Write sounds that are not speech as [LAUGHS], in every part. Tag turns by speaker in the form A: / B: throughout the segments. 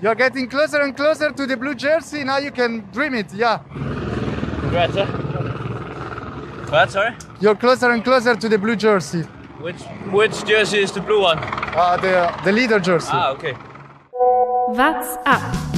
A: You're getting closer and closer to the blue jersey. Now you can dream it. Yeah.
B: Congrats, sir. What, sorry?
A: You're closer and closer to the blue jersey.
B: Which which jersey is the blue one?
A: Uh, the the leader jersey.
B: Ah, okay.
C: What's up?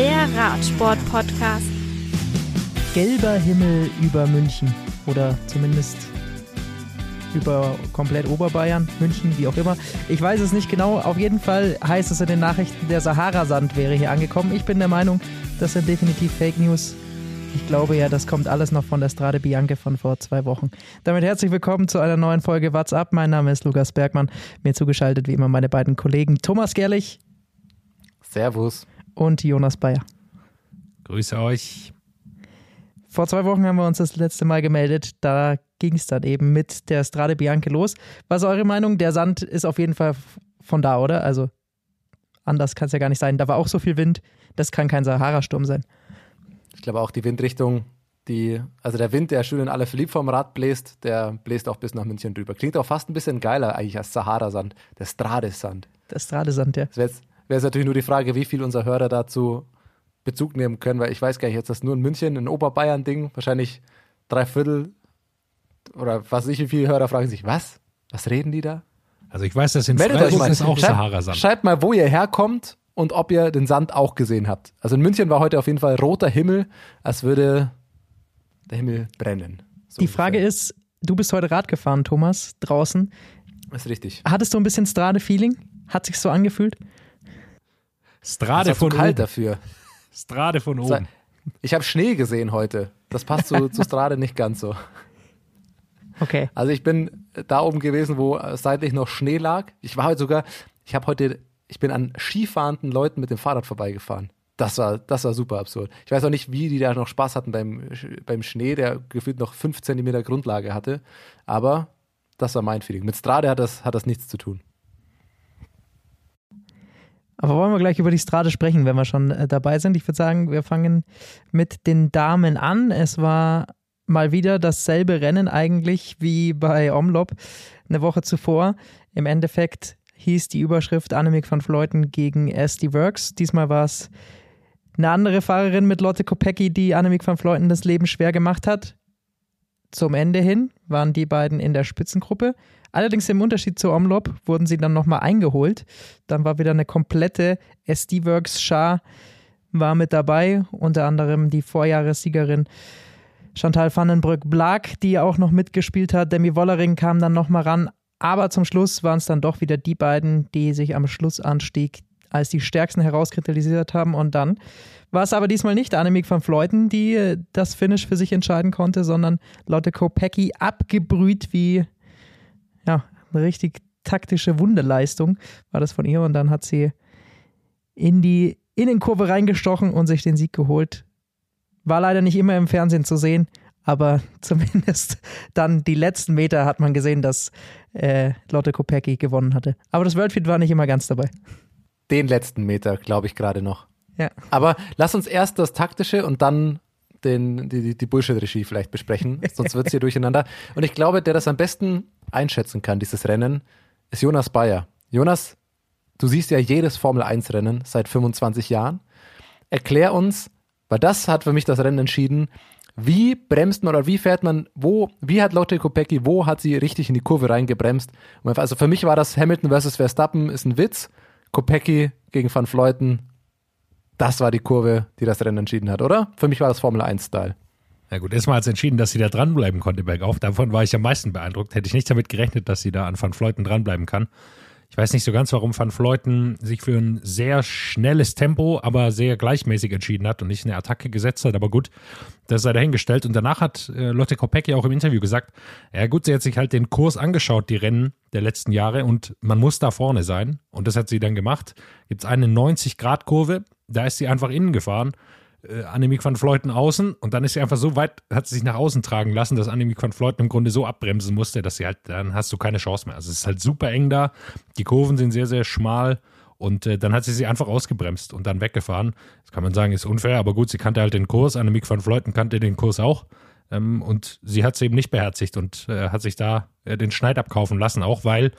C: Der Radsport-Podcast.
D: gelber Himmel über München oder zumindest über komplett Oberbayern, München, wie auch immer. Ich weiß es nicht genau. Auf jeden Fall heißt es in den Nachrichten, der Sahara-Sand wäre hier angekommen. Ich bin der Meinung, das sind definitiv Fake News. Ich glaube ja, das kommt alles noch von der Strade Bianche von vor zwei Wochen. Damit herzlich willkommen zu einer neuen Folge What's Up. Mein Name ist Lukas Bergmann. Mir zugeschaltet wie immer meine beiden Kollegen Thomas Gerlich
E: Servus.
D: Und Jonas Bayer.
F: Grüße euch.
D: Vor zwei Wochen haben wir uns das letzte Mal gemeldet. Da ging es dann eben mit der Strade Bianche los. Was ist eure Meinung? Der Sand ist auf jeden Fall von da, oder? Also anders kann es ja gar nicht sein. Da war auch so viel Wind. Das kann kein Sahara-Sturm sein.
E: Ich glaube auch die Windrichtung, die, also der Wind, der schön in alle Philipp vom Rad bläst, der bläst auch bis nach München drüber. Klingt auch fast ein bisschen geiler eigentlich als Sahara-Sand, der Strade-Sand.
D: Der Strade-Sand, ja.
E: Es wäre jetzt, wäre jetzt natürlich nur die Frage, wie viel unser Hörer dazu Bezug nehmen können, weil ich weiß gar nicht, jetzt das nur in München, ein Oberbayern-Ding, wahrscheinlich drei Viertel oder was weiß ich, wie viele Hörer fragen sich, was? Was reden die da?
F: Also ich weiß, dass in
E: Meldet euch
F: Freiburg
E: mal.
F: ist auch
E: Schreibt-
F: Sahara-Sand.
E: Schreibt mal, wo ihr herkommt und ob ihr den Sand auch gesehen habt. Also in München war heute auf jeden Fall roter Himmel, als würde der Himmel brennen. So
D: Die Frage
E: ungefähr.
D: ist, du bist heute Rad gefahren, Thomas, draußen.
E: Ist richtig.
D: Hattest du ein bisschen Strade-Feeling? Hat sich so angefühlt?
F: Strade von
E: zu kalt
F: oben.
E: dafür. [LAUGHS]
F: Strade von oben.
E: Ich habe Schnee gesehen heute. Das passt zu, zu Strade nicht ganz so.
D: Okay.
E: Also ich bin da oben gewesen, wo seitlich noch Schnee lag. Ich war heute sogar, ich habe heute, ich bin an skifahrenden Leuten mit dem Fahrrad vorbeigefahren. Das war, das war super absurd. Ich weiß auch nicht, wie die da noch Spaß hatten beim, beim Schnee, der gefühlt noch fünf Zentimeter Grundlage hatte. Aber das war mein Feeling. Mit Strade hat das, hat das nichts zu tun.
D: Aber wollen wir gleich über die Strade sprechen, wenn wir schon äh, dabei sind? Ich würde sagen, wir fangen mit den Damen an. Es war mal wieder dasselbe Rennen eigentlich wie bei Omlop eine Woche zuvor. Im Endeffekt hieß die Überschrift Annemiek van Vleuten gegen SD Works. Diesmal war es eine andere Fahrerin mit Lotte Kopecki, die Annemiek van Vleuten das Leben schwer gemacht hat. Zum Ende hin waren die beiden in der Spitzengruppe. Allerdings im Unterschied zu Omlop wurden sie dann nochmal eingeholt. Dann war wieder eine komplette SD-Works-Schar war mit dabei, unter anderem die Vorjahressiegerin Chantal Vandenbrück-Blag, die auch noch mitgespielt hat. Demi Wollering kam dann nochmal ran. Aber zum Schluss waren es dann doch wieder die beiden, die sich am Schlussanstieg als die stärksten herauskristallisiert haben. Und dann war es aber diesmal nicht Annemiek van Vleuten, die äh, das Finish für sich entscheiden konnte, sondern Lotte Kopecki abgebrüht wie ja, eine richtig taktische Wunderleistung war das von ihr. Und dann hat sie in die Innenkurve reingestochen und sich den Sieg geholt. War leider nicht immer im Fernsehen zu sehen, aber [LAUGHS] zumindest dann die letzten Meter hat man gesehen, dass äh, Lotte Kopecki gewonnen hatte. Aber das Worldfeed war nicht immer ganz dabei.
E: Den letzten Meter, glaube ich, gerade noch.
D: Ja.
E: Aber lass uns erst das Taktische und dann den, die, die- Bullshit-Regie vielleicht besprechen, [LAUGHS] sonst wird es hier durcheinander. Und ich glaube, der das am besten einschätzen kann, dieses Rennen, ist Jonas Bayer. Jonas, du siehst ja jedes Formel-1-Rennen seit 25 Jahren. Erklär uns, weil das hat für mich das Rennen entschieden, wie bremst man oder wie fährt man, wo, wie hat Lotte Kopecki, wo hat sie richtig in die Kurve reingebremst? Also für mich war das Hamilton versus Verstappen ist ein Witz. Kopecki gegen Van Fleuten, das war die Kurve, die das Rennen entschieden hat, oder? Für mich war das Formel 1-Style.
F: Na gut, erstmal hat es entschieden, dass sie da dranbleiben konnte bergauf. Davon war ich am meisten beeindruckt. Hätte ich nicht damit gerechnet, dass sie da an Van Fleuten dranbleiben kann. Ich weiß nicht so ganz, warum Van Fleuten sich für ein sehr schnelles Tempo, aber sehr gleichmäßig entschieden hat und nicht eine Attacke gesetzt hat. Aber gut, das sei dahingestellt. Und danach hat äh, Lotte Kopecki auch im Interview gesagt, ja gut, sie hat sich halt den Kurs angeschaut, die Rennen der letzten Jahre und man muss da vorne sein. Und das hat sie dann gemacht. Gibt es eine 90-Grad-Kurve, da ist sie einfach innen gefahren äh, Annemiek van Vleuten außen und dann ist sie einfach so weit, hat sie sich nach außen tragen lassen, dass Annemiek van Vleuten im Grunde so abbremsen musste, dass sie halt, dann hast du keine Chance mehr. Also es ist halt super eng da, die Kurven sind sehr, sehr schmal Und äh, dann hat sie sie einfach ausgebremst und dann weggefahren. Das kann man sagen, ist unfair, aber gut, sie kannte halt den Kurs. Annemiek van Vleuten kannte den Kurs auch. Ähm, und sie hat es eben nicht beherzigt und äh, hat sich da äh, den Schneid abkaufen lassen, auch weil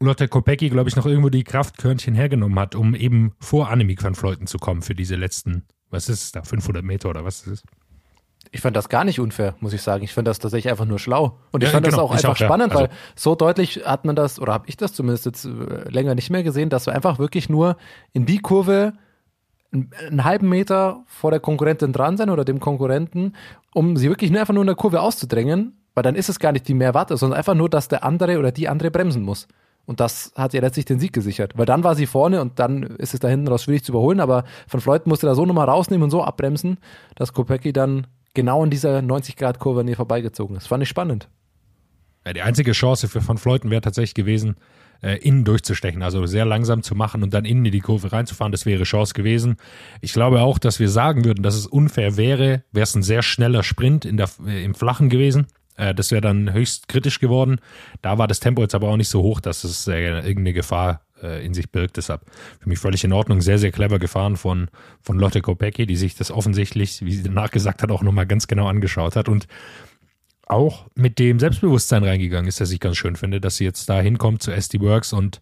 F: Lotte Kopecki, glaube ich, noch irgendwo die Kraftkörnchen hergenommen hat, um eben vor Annemiek van Vleuten zu kommen für diese letzten, was ist es da, 500 Meter oder was ist es?
E: Ich fand das gar nicht unfair, muss ich sagen. Ich fand das tatsächlich einfach nur schlau. Und ich
F: Ja,
E: fand das
F: genau,
E: auch
F: ich
E: einfach
F: auch, ja.
E: spannend,
F: Also-
E: weil so deutlich hat man das, oder habe ich das zumindest jetzt äh, länger nicht mehr gesehen, dass wir einfach wirklich nur in die Kurve einen, halben Meter vor der Konkurrentin dran sein oder dem Konkurrenten, um sie wirklich nur einfach nur in der Kurve auszudrängen, weil dann ist es gar nicht die Mehrwatte, sondern einfach nur, dass der andere oder die andere bremsen muss. Und das hat ihr letztlich den Sieg gesichert. Weil dann war sie vorne und dann ist es da hinten raus schwierig zu überholen, aber Van Fleuten musste da so nochmal rausnehmen und so abbremsen, dass Kopecki dann genau in dieser 90-Grad-Kurve an ihr vorbeigezogen ist. Fand ich spannend.
F: Ja, die einzige Chance für Van Fleuten wäre tatsächlich gewesen, äh, innen durchzustechen, also sehr langsam zu machen und dann innen in die Kurve reinzufahren. Das wäre Chance gewesen. Ich glaube auch, dass wir sagen würden, dass es unfair wäre, wäre es ein sehr schneller Sprint in der, äh, im Flachen gewesen. Äh, das wäre dann höchst kritisch geworden. Da war das Tempo jetzt aber auch nicht so hoch, dass es äh, irgendeine Gefahr äh, in sich birgt. Deshalb für mich völlig in Ordnung. Sehr, sehr clever gefahren von, von Lotte Kopecki, die sich das offensichtlich, wie sie danach gesagt hat, auch nochmal ganz genau angeschaut hat und auch mit dem Selbstbewusstsein reingegangen ist, dass ich ganz schön finde, dass sie jetzt da hinkommt zu SD Works und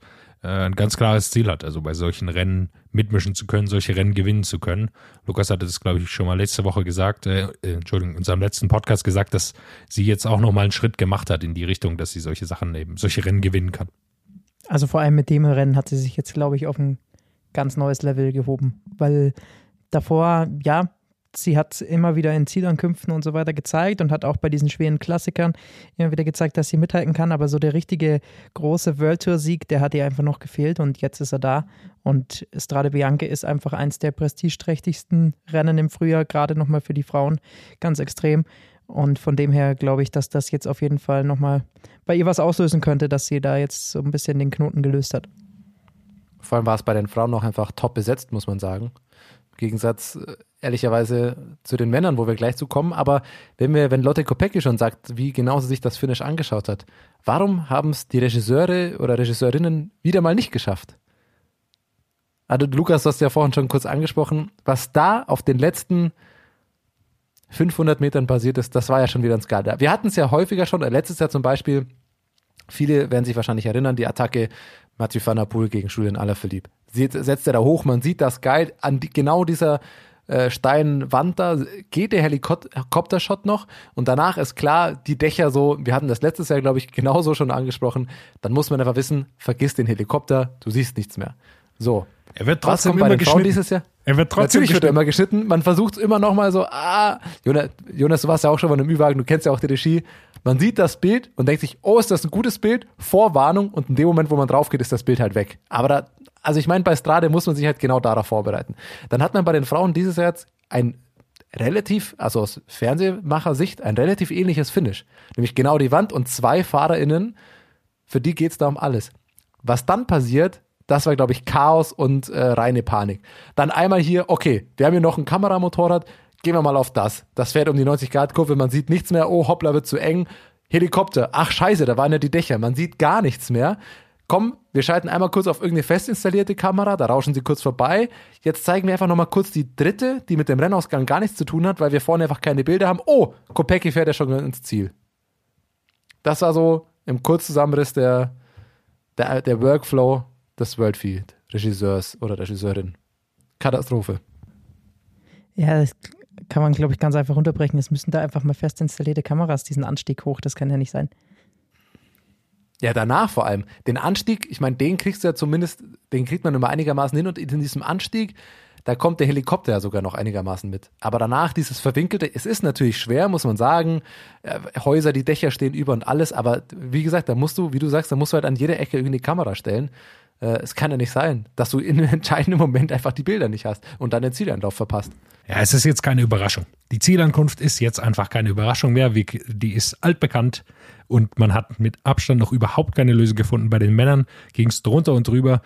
F: ein ganz klares Ziel hat, also bei solchen Rennen mitmischen zu können, solche Rennen gewinnen zu können. Lukas hatte das, glaube ich, schon mal letzte Woche gesagt, äh, äh, Entschuldigung, in unserem letzten Podcast gesagt, dass sie jetzt auch nochmal einen Schritt gemacht hat in die Richtung, dass sie solche Sachen eben, solche Rennen gewinnen kann.
D: Also vor allem mit dem Rennen hat sie sich jetzt, glaube ich, auf ein ganz neues Level gehoben. Weil davor, ja, sie hat immer wieder in Zielankünften und so weiter gezeigt und hat auch bei diesen schweren Klassikern immer wieder gezeigt, dass sie mithalten kann. Aber so der richtige große World Tour-Sieg, der hat ihr einfach noch gefehlt und jetzt ist er da. Und Strade Bianche ist einfach eins der prestigeträchtigsten Rennen im Frühjahr, gerade nochmal für die Frauen, ganz extrem. Und von dem her glaube ich, dass das jetzt auf jeden Fall nochmal bei ihr was auslösen könnte, dass sie da jetzt so ein bisschen den Knoten gelöst hat.
E: Vor allem war es bei den Frauen noch einfach top besetzt, muss man sagen. Gegensatz, äh, ehrlicherweise, zu den Männern, wo wir gleich zu kommen. Aber wenn wir, wenn Lotte Kopecki schon sagt, wie genau sie sich das Finish angeschaut hat, warum haben es die Regisseure oder Regisseurinnen wieder mal nicht geschafft? Also Lukas, du hast ja vorhin schon kurz angesprochen, was da auf den letzten 500 Metern passiert ist, das war ja schon wieder ein Skandal. Wir hatten es ja häufiger schon, äh, letztes Jahr zum Beispiel, viele werden sich wahrscheinlich erinnern, die Attacke Mathieu van der Poel gegen Julian Alaphilippe. Setzt er da hoch, man sieht das geil, an die, genau dieser äh, steilen Wand da geht der Helikoptershot noch und danach ist klar, die Dächer so, wir hatten das letztes Jahr, glaube ich, genauso schon angesprochen, dann muss man einfach wissen, vergiss den Helikopter, du siehst nichts mehr. So.
F: Er wird
E: Was
F: trotzdem
E: kommt bei
F: immer geschnitten.
E: dieses Jahr?
F: Er wird trotzdem
E: Natürlich wird er
F: geschnitten.
E: immer geschnitten. Man versucht immer noch mal so, ah, Jonas, Jonas, du warst ja auch schon mal im Ü-Wagen, du kennst ja auch die Regie. Man sieht das Bild und denkt sich, oh, ist das ein gutes Bild? Vorwarnung und in dem Moment, wo man drauf geht, ist das Bild halt weg. Aber da, also ich meine, bei Strade muss man sich halt genau darauf vorbereiten. Dann hat man bei den Frauen dieses Jahr ein relativ, also aus Fernsehmacher-Sicht, ein relativ ähnliches Finish. Nämlich genau die Wand und zwei FahrerInnen, für die geht's da um alles. Was dann passiert, das war, glaube ich, Chaos und äh, reine Panik. Dann einmal hier, okay, wir haben hier noch ein Kameramotorrad, gehen wir mal auf das. Das fährt um die 90-Grad-Kurve, man sieht nichts mehr, oh, hoppla, wird zu eng. Helikopter, ach scheiße, da waren ja die Dächer, man sieht gar nichts mehr. Komm, wir schalten einmal kurz auf irgendeine fest installierte Kamera, da rauschen sie kurz vorbei. Jetzt zeigen wir einfach nochmal kurz die dritte, die mit dem Rennausgang gar nichts zu tun hat, weil wir vorne einfach keine Bilder haben. Oh, Kopecki fährt ja schon ins Ziel. Das war so im Kurzzusammenriss der, der, der Workflow des Worldfeed-Regisseurs oder Regisseurin. Katastrophe.
D: Ja, das kann man, glaube ich, ganz einfach unterbrechen. Es müssen da einfach mal fest installierte Kameras diesen Anstieg hoch. Das kann ja nicht sein.
E: Ja, danach vor allem. Den Anstieg, ich meine, den kriegst du ja zumindest, den kriegt man immer einigermaßen hin und in diesem Anstieg, da kommt der Helikopter ja sogar noch einigermaßen mit. Aber danach dieses Verwinkelte, es ist natürlich schwer, muss man sagen. Äh, Häuser, die Dächer stehen über und alles, aber wie gesagt, da musst du, wie du sagst, da musst du halt an jeder Ecke irgendwie die Kamera stellen. Äh, es kann ja nicht sein, dass du in einem [LAUGHS] entscheidenden Moment einfach die Bilder nicht hast und dann den Zieleinlauf verpasst.
F: Ja, es ist jetzt keine Überraschung. Die Zielankunft ist jetzt einfach keine Überraschung mehr. Die ist altbekannt und man hat mit Abstand noch überhaupt keine Lösung gefunden. Bei den Männern ging es drunter und drüber.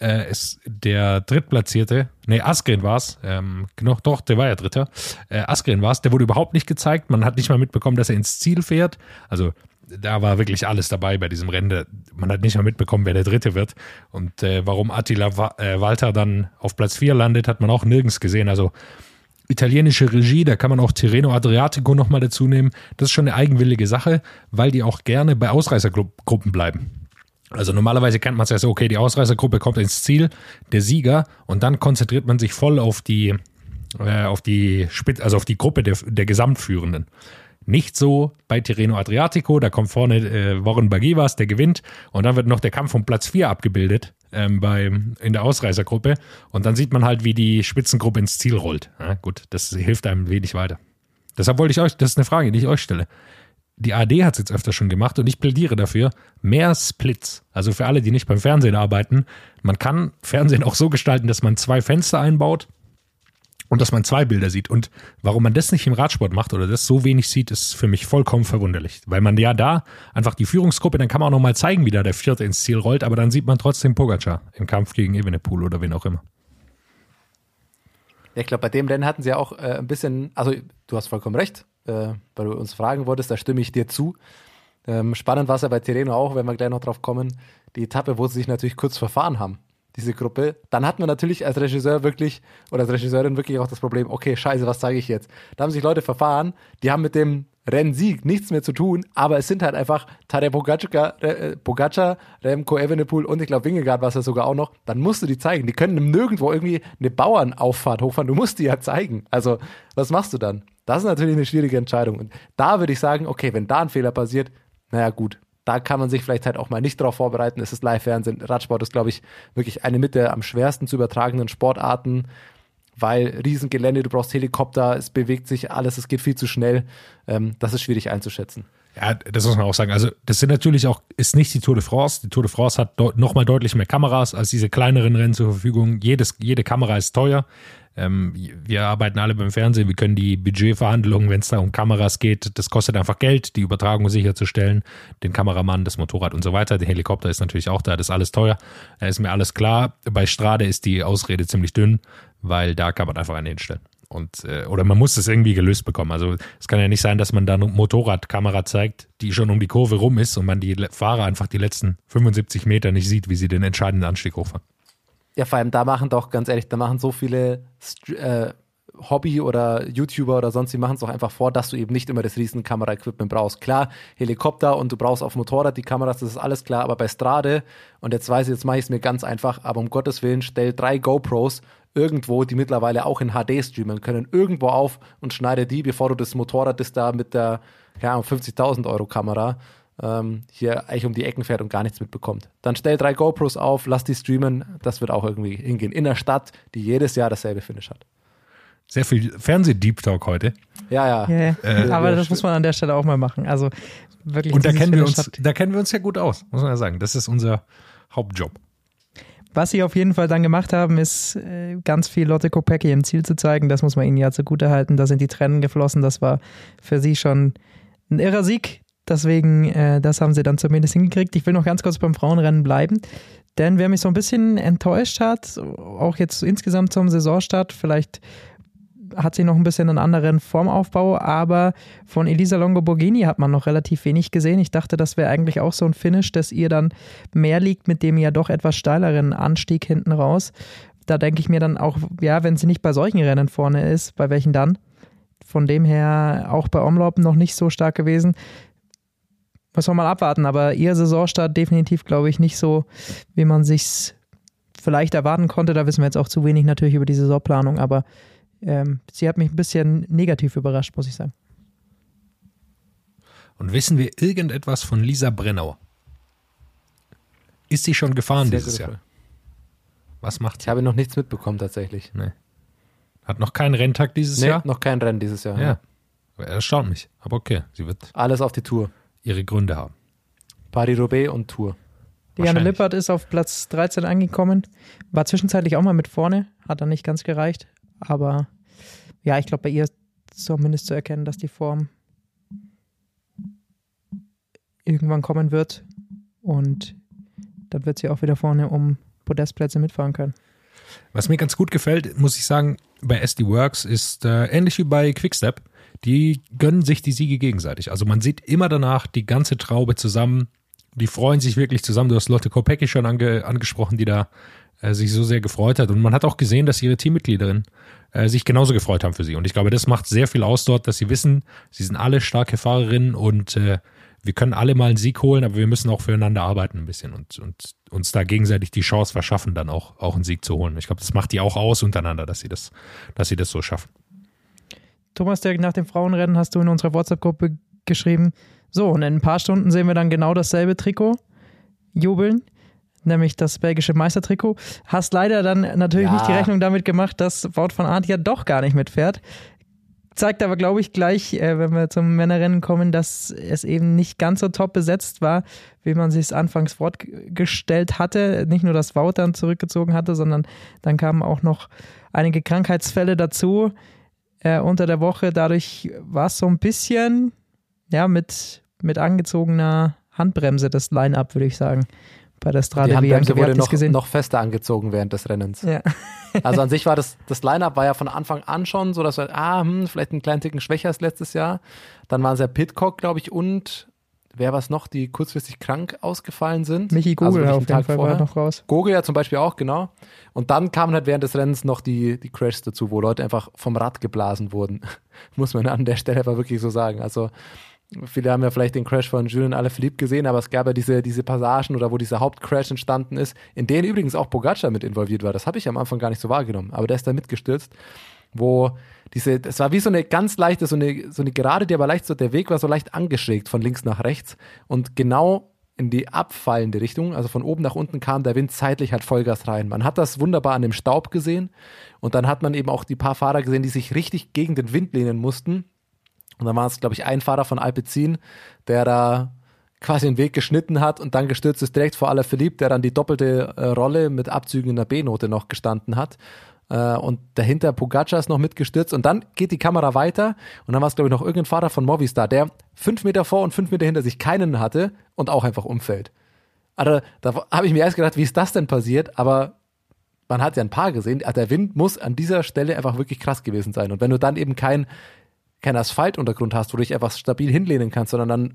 F: Äh, es, der Drittplatzierte, nee, Askren war es, ähm, genau, doch, der war ja Dritter. Äh, Askren war es, der wurde überhaupt nicht gezeigt. Man hat nicht mal mitbekommen, dass er ins Ziel fährt. Also da war wirklich alles dabei bei diesem Rennen. Man hat nicht mal mitbekommen, wer der Dritte wird. Und äh, warum Attila Wa äh, Walter dann auf Platz 4 landet, hat man auch nirgends gesehen. Also italienische Regie, da kann man auch Tirreno Adriatico nochmal dazu nehmen. Das ist schon eine eigenwillige Sache, weil die auch gerne bei Ausreißergruppen bleiben. Also normalerweise kennt man es ja so, okay, die Ausreißergruppe kommt ins Ziel, der Sieger, und dann konzentriert man sich voll auf die, äh, auf die Spitze, also auf die Gruppe der, der Gesamtführenden. Nicht so bei Tirreno Adriatico, da kommt vorne äh, Warren Bagivas, der gewinnt, und dann wird noch der Kampf um Platz 4 abgebildet ähm, bei, in der Ausreißergruppe. Und dann sieht man halt, wie die Spitzengruppe ins Ziel rollt. Ja, gut, das hilft einem wenig weiter. Deshalb wollte ich euch, das ist eine Frage, die ich euch stelle. Die AD hat es jetzt öfter schon gemacht und ich plädiere dafür, mehr Splits. Also für alle, die nicht beim Fernsehen arbeiten, man kann Fernsehen auch so gestalten, dass man zwei Fenster einbaut und dass man zwei Bilder sieht. Und warum man das nicht im Radsport macht oder das so wenig sieht, ist für mich vollkommen verwunderlich. Weil man ja da einfach die Führungsgruppe, dann kann man auch nochmal zeigen, wie da der Vierte ins Ziel rollt, aber dann sieht man trotzdem Pogacar im Kampf gegen Evenepoel oder wen auch immer.
E: Ja, ich glaube, bei dem Rennen hatten sie ja auch äh, ein bisschen, also du hast vollkommen recht, äh, weil du uns fragen wolltest, da stimme ich dir zu. Ähm, spannend war es ja bei Tireno auch, wenn wir gleich noch drauf kommen, die Etappe, wo sie sich natürlich kurz verfahren haben, diese Gruppe. Dann hat man natürlich als Regisseur wirklich oder als Regisseurin wirklich auch das Problem, okay, scheiße, was zeige ich jetzt? Da haben sich Leute verfahren, die haben mit dem Rennsieg nichts mehr zu tun, aber es sind halt einfach Tadej Pogacar, äh, Pogacar, Remco Evenepoel und ich glaube Wingegaard war es ja sogar auch noch, dann musst du die zeigen. Die können nirgendwo irgendwie eine Bauernauffahrt hochfahren, du musst die ja zeigen. Also, was machst du dann? Das ist natürlich eine schwierige Entscheidung. Und da würde ich sagen, okay, wenn da ein Fehler passiert, naja gut, da kann man sich vielleicht halt auch mal nicht darauf vorbereiten. Es ist Live-Fernsehen. Radsport ist, glaube ich, wirklich eine mit der am schwersten zu übertragenen Sportarten, weil Riesengelände, du brauchst Helikopter, es bewegt sich alles, es geht viel zu schnell. Ähm, das ist schwierig einzuschätzen.
F: Ja, das muss man auch sagen. Also, das sind natürlich auch, ist nicht die Tour de France. Die Tour de France hat deut nochmal deutlich mehr Kameras als diese kleineren Rennen zur Verfügung. Jedes, jede Kamera ist teuer. Ähm, wir arbeiten alle beim Fernsehen. Wir können die Budgetverhandlungen, wenn es da um Kameras geht, das kostet einfach Geld, die Übertragung sicherzustellen, den Kameramann, das Motorrad und so weiter. Der Helikopter ist natürlich auch da, das ist alles teuer. Da ist mir alles klar. Bei Strade ist die Ausrede ziemlich dünn, weil da kann man einfach einen hinstellen. Und, äh, oder man muss das irgendwie gelöst bekommen. Also es kann ja nicht sein, dass man da eine Motorradkamera zeigt, die schon um die Kurve rum ist und man die Fahrer einfach die letzten 75 Meter nicht sieht, wie sie den entscheidenden Anstieg hochfahren.
E: Ja, vor allem da machen doch, ganz ehrlich, da machen so viele äh, Hobby- oder YouTuber oder sonst, die machen es auch einfach vor, dass du eben nicht immer das riesen Kameraequipment brauchst. Klar, Helikopter und du brauchst auf Motorrad die Kameras, das ist alles klar, aber bei Strade, und jetzt weiß ich, jetzt mache ich es mir ganz einfach, aber um Gottes Willen, stell drei GoPros irgendwo, die mittlerweile auch in HD streamen können, irgendwo auf und schneide die, bevor du das Motorrad, das da mit der ja, 50.000 Euro Kamera ähm, hier eigentlich um die Ecken fährt und gar nichts mitbekommt. Dann stell drei GoPros auf, lass die streamen, das wird auch irgendwie hingehen. In der Stadt, die jedes Jahr dasselbe Finish hat.
F: Sehr viel Fernseh-Deep Talk heute.
E: Ja, ja.
D: Yeah. Äh, aber das muss man an der Stelle auch mal machen. Also wirklich.
F: Und da kennen, wir uns,
D: hat.
F: da kennen wir uns ja gut aus, muss man ja sagen. Das ist unser Hauptjob.
D: Was sie auf jeden Fall dann gemacht haben, ist äh, ganz viel Lotte Kopecki im Ziel zu zeigen. Das muss man ihnen ja zugute halten. Da sind die Trennen geflossen. Das war für sie schon ein irrer Sieg. Deswegen, äh, das haben sie dann zumindest hingekriegt. Ich will noch ganz kurz beim Frauenrennen bleiben. Denn wer mich so ein bisschen enttäuscht hat, auch jetzt insgesamt zum Saisonstart, vielleicht hat sie noch ein bisschen einen anderen Formaufbau, aber von Elisa Longo Borghini hat man noch relativ wenig gesehen. Ich dachte, das wäre eigentlich auch so ein Finish, das ihr dann mehr liegt mit dem ja doch etwas steileren Anstieg hinten raus. Da denke ich mir dann auch, ja, wenn sie nicht bei solchen Rennen vorne ist, bei welchen dann? Von dem her auch bei Omlop noch nicht so stark gewesen. Muss man mal abwarten, aber ihr Saisonstart definitiv, glaube ich, nicht so, wie man sich's vielleicht erwarten konnte. Da wissen wir jetzt auch zu wenig natürlich über die Saisonplanung, aber ähm, sie hat mich ein bisschen negativ überrascht, muss ich sagen.
F: Und wissen wir irgendetwas von Lisa Brennauer? Ist sie schon gefahren
E: Sehr
F: dieses Jahr?
E: Frage.
F: Was macht
E: Ich
F: sie?
E: habe noch nichts mitbekommen tatsächlich.
F: Nee. Hat noch keinen Renntag dieses
E: Nee,
F: Jahr?
E: noch kein Rennen dieses Jahr.
F: Ja. Erstaunt mich. Aber okay, sie wird
E: Alles auf die Tour.
F: ihre Gründe haben.
E: Paris-Roubaix und Tour.
F: Wahrscheinlich.
D: Lippert ist auf Platz 13 angekommen, war zwischenzeitlich auch mal mit vorne, hat dann nicht ganz gereicht, aber ja, ich glaube, bei ihr ist zumindest zu erkennen, dass die Form irgendwann kommen wird und dann wird sie auch wieder vorne um Podestplätze mitfahren können.
F: Was mir ganz gut gefällt, muss ich sagen, bei SD Works ist äh, ähnlich wie bei Quickstep. die gönnen sich die Siege gegenseitig. Also man sieht immer danach die ganze Traube zusammen, die freuen sich wirklich zusammen. Du hast Lotte Kopecki schon ange, angesprochen, die da äh, sich so sehr gefreut hat. Und man hat auch gesehen, dass ihre Teammitgliederinnen äh, sich genauso gefreut haben für sie. Und ich glaube, das macht sehr viel aus dort, dass sie wissen, sie sind alle starke Fahrerinnen und äh, wir können alle mal einen Sieg holen, aber wir müssen auch füreinander arbeiten ein bisschen und, und uns da gegenseitig die Chance verschaffen, dann auch, auch einen Sieg zu holen. Ich glaube, das macht die auch aus untereinander, dass sie das, dass sie das so schaffen.
D: Thomas, Dirk, nach dem Frauenrennen hast du in unserer WhatsApp-Gruppe geschrieben, so, und in ein paar Stunden sehen wir dann genau dasselbe Trikot jubeln, nämlich das belgische Meistertrikot. Hast leider dann natürlich
E: Ja.
D: nicht die Rechnung damit gemacht, dass Wout van Aert ja doch gar nicht mitfährt. Zeigt aber, glaube ich, gleich, äh, wenn wir zum Männerrennen kommen, dass es eben nicht ganz so top besetzt war, wie man sich es anfangs vorgestellt hatte. Nicht nur, dass Wout dann zurückgezogen hatte, sondern dann kamen auch noch einige Krankheitsfälle dazu äh, unter der Woche. Dadurch war es so ein bisschen ja, mit, mit angezogener Handbremse das Line-Up, würde ich sagen, bei der Strade
E: Die
D: Bianca.
E: Wurde noch, noch fester angezogen während des Rennens.
D: Ja. [LAUGHS]
E: Also an sich war das, [LAUGHS] das Line-Up war ja von Anfang an schon so, dass wir, ah, hm, vielleicht einen kleinen Ticken schwächer als letztes Jahr. Dann waren es ja Pitcock, glaube ich, und wer war es noch, die kurzfristig krank ausgefallen sind.
D: Michi
E: Also
D: Google
E: wirklich
D: auf
E: einen
D: jeden
E: Tag
D: Fall
E: vorher.
D: noch raus.
E: Gogel ja zum Beispiel auch, genau. Und dann kamen halt während des Rennens noch die, die Crashs dazu, wo Leute einfach vom Rad geblasen wurden. [LAUGHS] Muss man an der Stelle aber wirklich so sagen. Also viele haben ja vielleicht den Crash von Julien Alaphilippe gesehen, aber es gab ja diese, diese Passagen oder wo dieser Hauptcrash entstanden ist, in denen übrigens auch Pogacar mit involviert war. Das habe ich am Anfang gar nicht so wahrgenommen, aber der ist da mitgestürzt, wo diese, das war wie so eine ganz leichte, so eine, so eine Gerade, die aber leicht so, der Weg war so leicht angeschrägt von links nach rechts und genau in die abfallende Richtung, also von oben nach unten kam der Wind zeitlich halt Vollgas rein. Man hat das wunderbar an dem Staub gesehen und dann hat man eben auch die paar Fahrer gesehen, die sich richtig gegen den Wind lehnen mussten. Und dann war es, glaube ich, ein Fahrer von Alpecin, der da quasi den Weg geschnitten hat und dann gestürzt ist direkt vor aller Philipp, der dann die doppelte äh, Rolle mit Abzügen in der B-Note noch gestanden hat. Äh, und dahinter Pogacar ist noch mitgestürzt und dann geht die Kamera weiter und dann war es, glaube ich, noch irgendein Fahrer von Movistar, der fünf Meter vor und fünf Meter hinter sich keinen hatte und auch einfach umfällt. Also da habe ich mir erst gedacht, wie ist das denn passiert? Aber man hat ja ein paar gesehen. Der Wind muss an dieser Stelle einfach wirklich krass gewesen sein. Und wenn du dann eben kein, kein Asphaltuntergrund hast, wo du dich einfach stabil hinlehnen kannst, sondern dann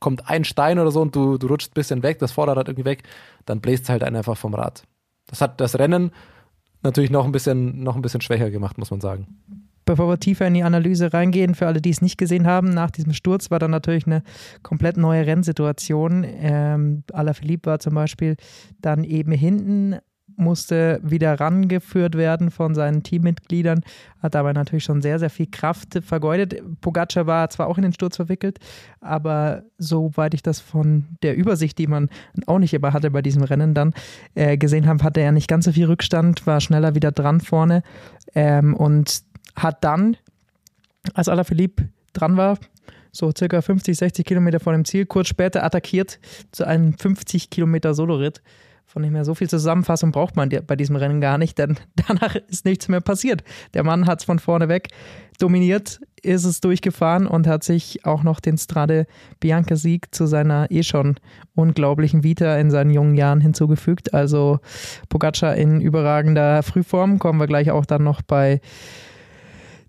E: kommt ein Stein oder so und du, du rutscht ein bisschen weg, das Vorderrad irgendwie weg, dann bläst halt einen einfach vom Rad. Das hat das Rennen natürlich noch ein bisschen, noch ein bisschen schwächer gemacht, muss man sagen.
D: Bevor wir tiefer in die Analyse reingehen, für alle, die es nicht gesehen haben, nach diesem Sturz war dann natürlich eine komplett neue Rennsituation. Ähm, Alaphilippe war zum Beispiel dann eben hinten, musste wieder rangeführt werden von seinen Teammitgliedern, hat dabei natürlich schon sehr, sehr viel Kraft vergeudet. Pogacar war zwar auch in den Sturz verwickelt, aber soweit ich das von der Übersicht, die man auch nicht immer hatte bei diesem Rennen dann äh, gesehen habe, hatte er nicht ganz so viel Rückstand, war schneller wieder dran vorne ähm, und hat dann, als Alaphilippe dran war, so circa 50, 60 Kilometer vor dem Ziel, kurz später attackiert zu einem 50 Kilometer Soloritt. Von dem her, so viel Zusammenfassung braucht man bei diesem Rennen gar nicht, denn [LAUGHS] danach ist nichts mehr passiert. Der Mann hat es von vorne weg dominiert, ist es durchgefahren und hat sich auch noch den Strade Bianca-Sieg zu seiner eh schon unglaublichen Vita in seinen jungen Jahren hinzugefügt. Also Pogacar in überragender Frühform, kommen wir gleich auch dann noch bei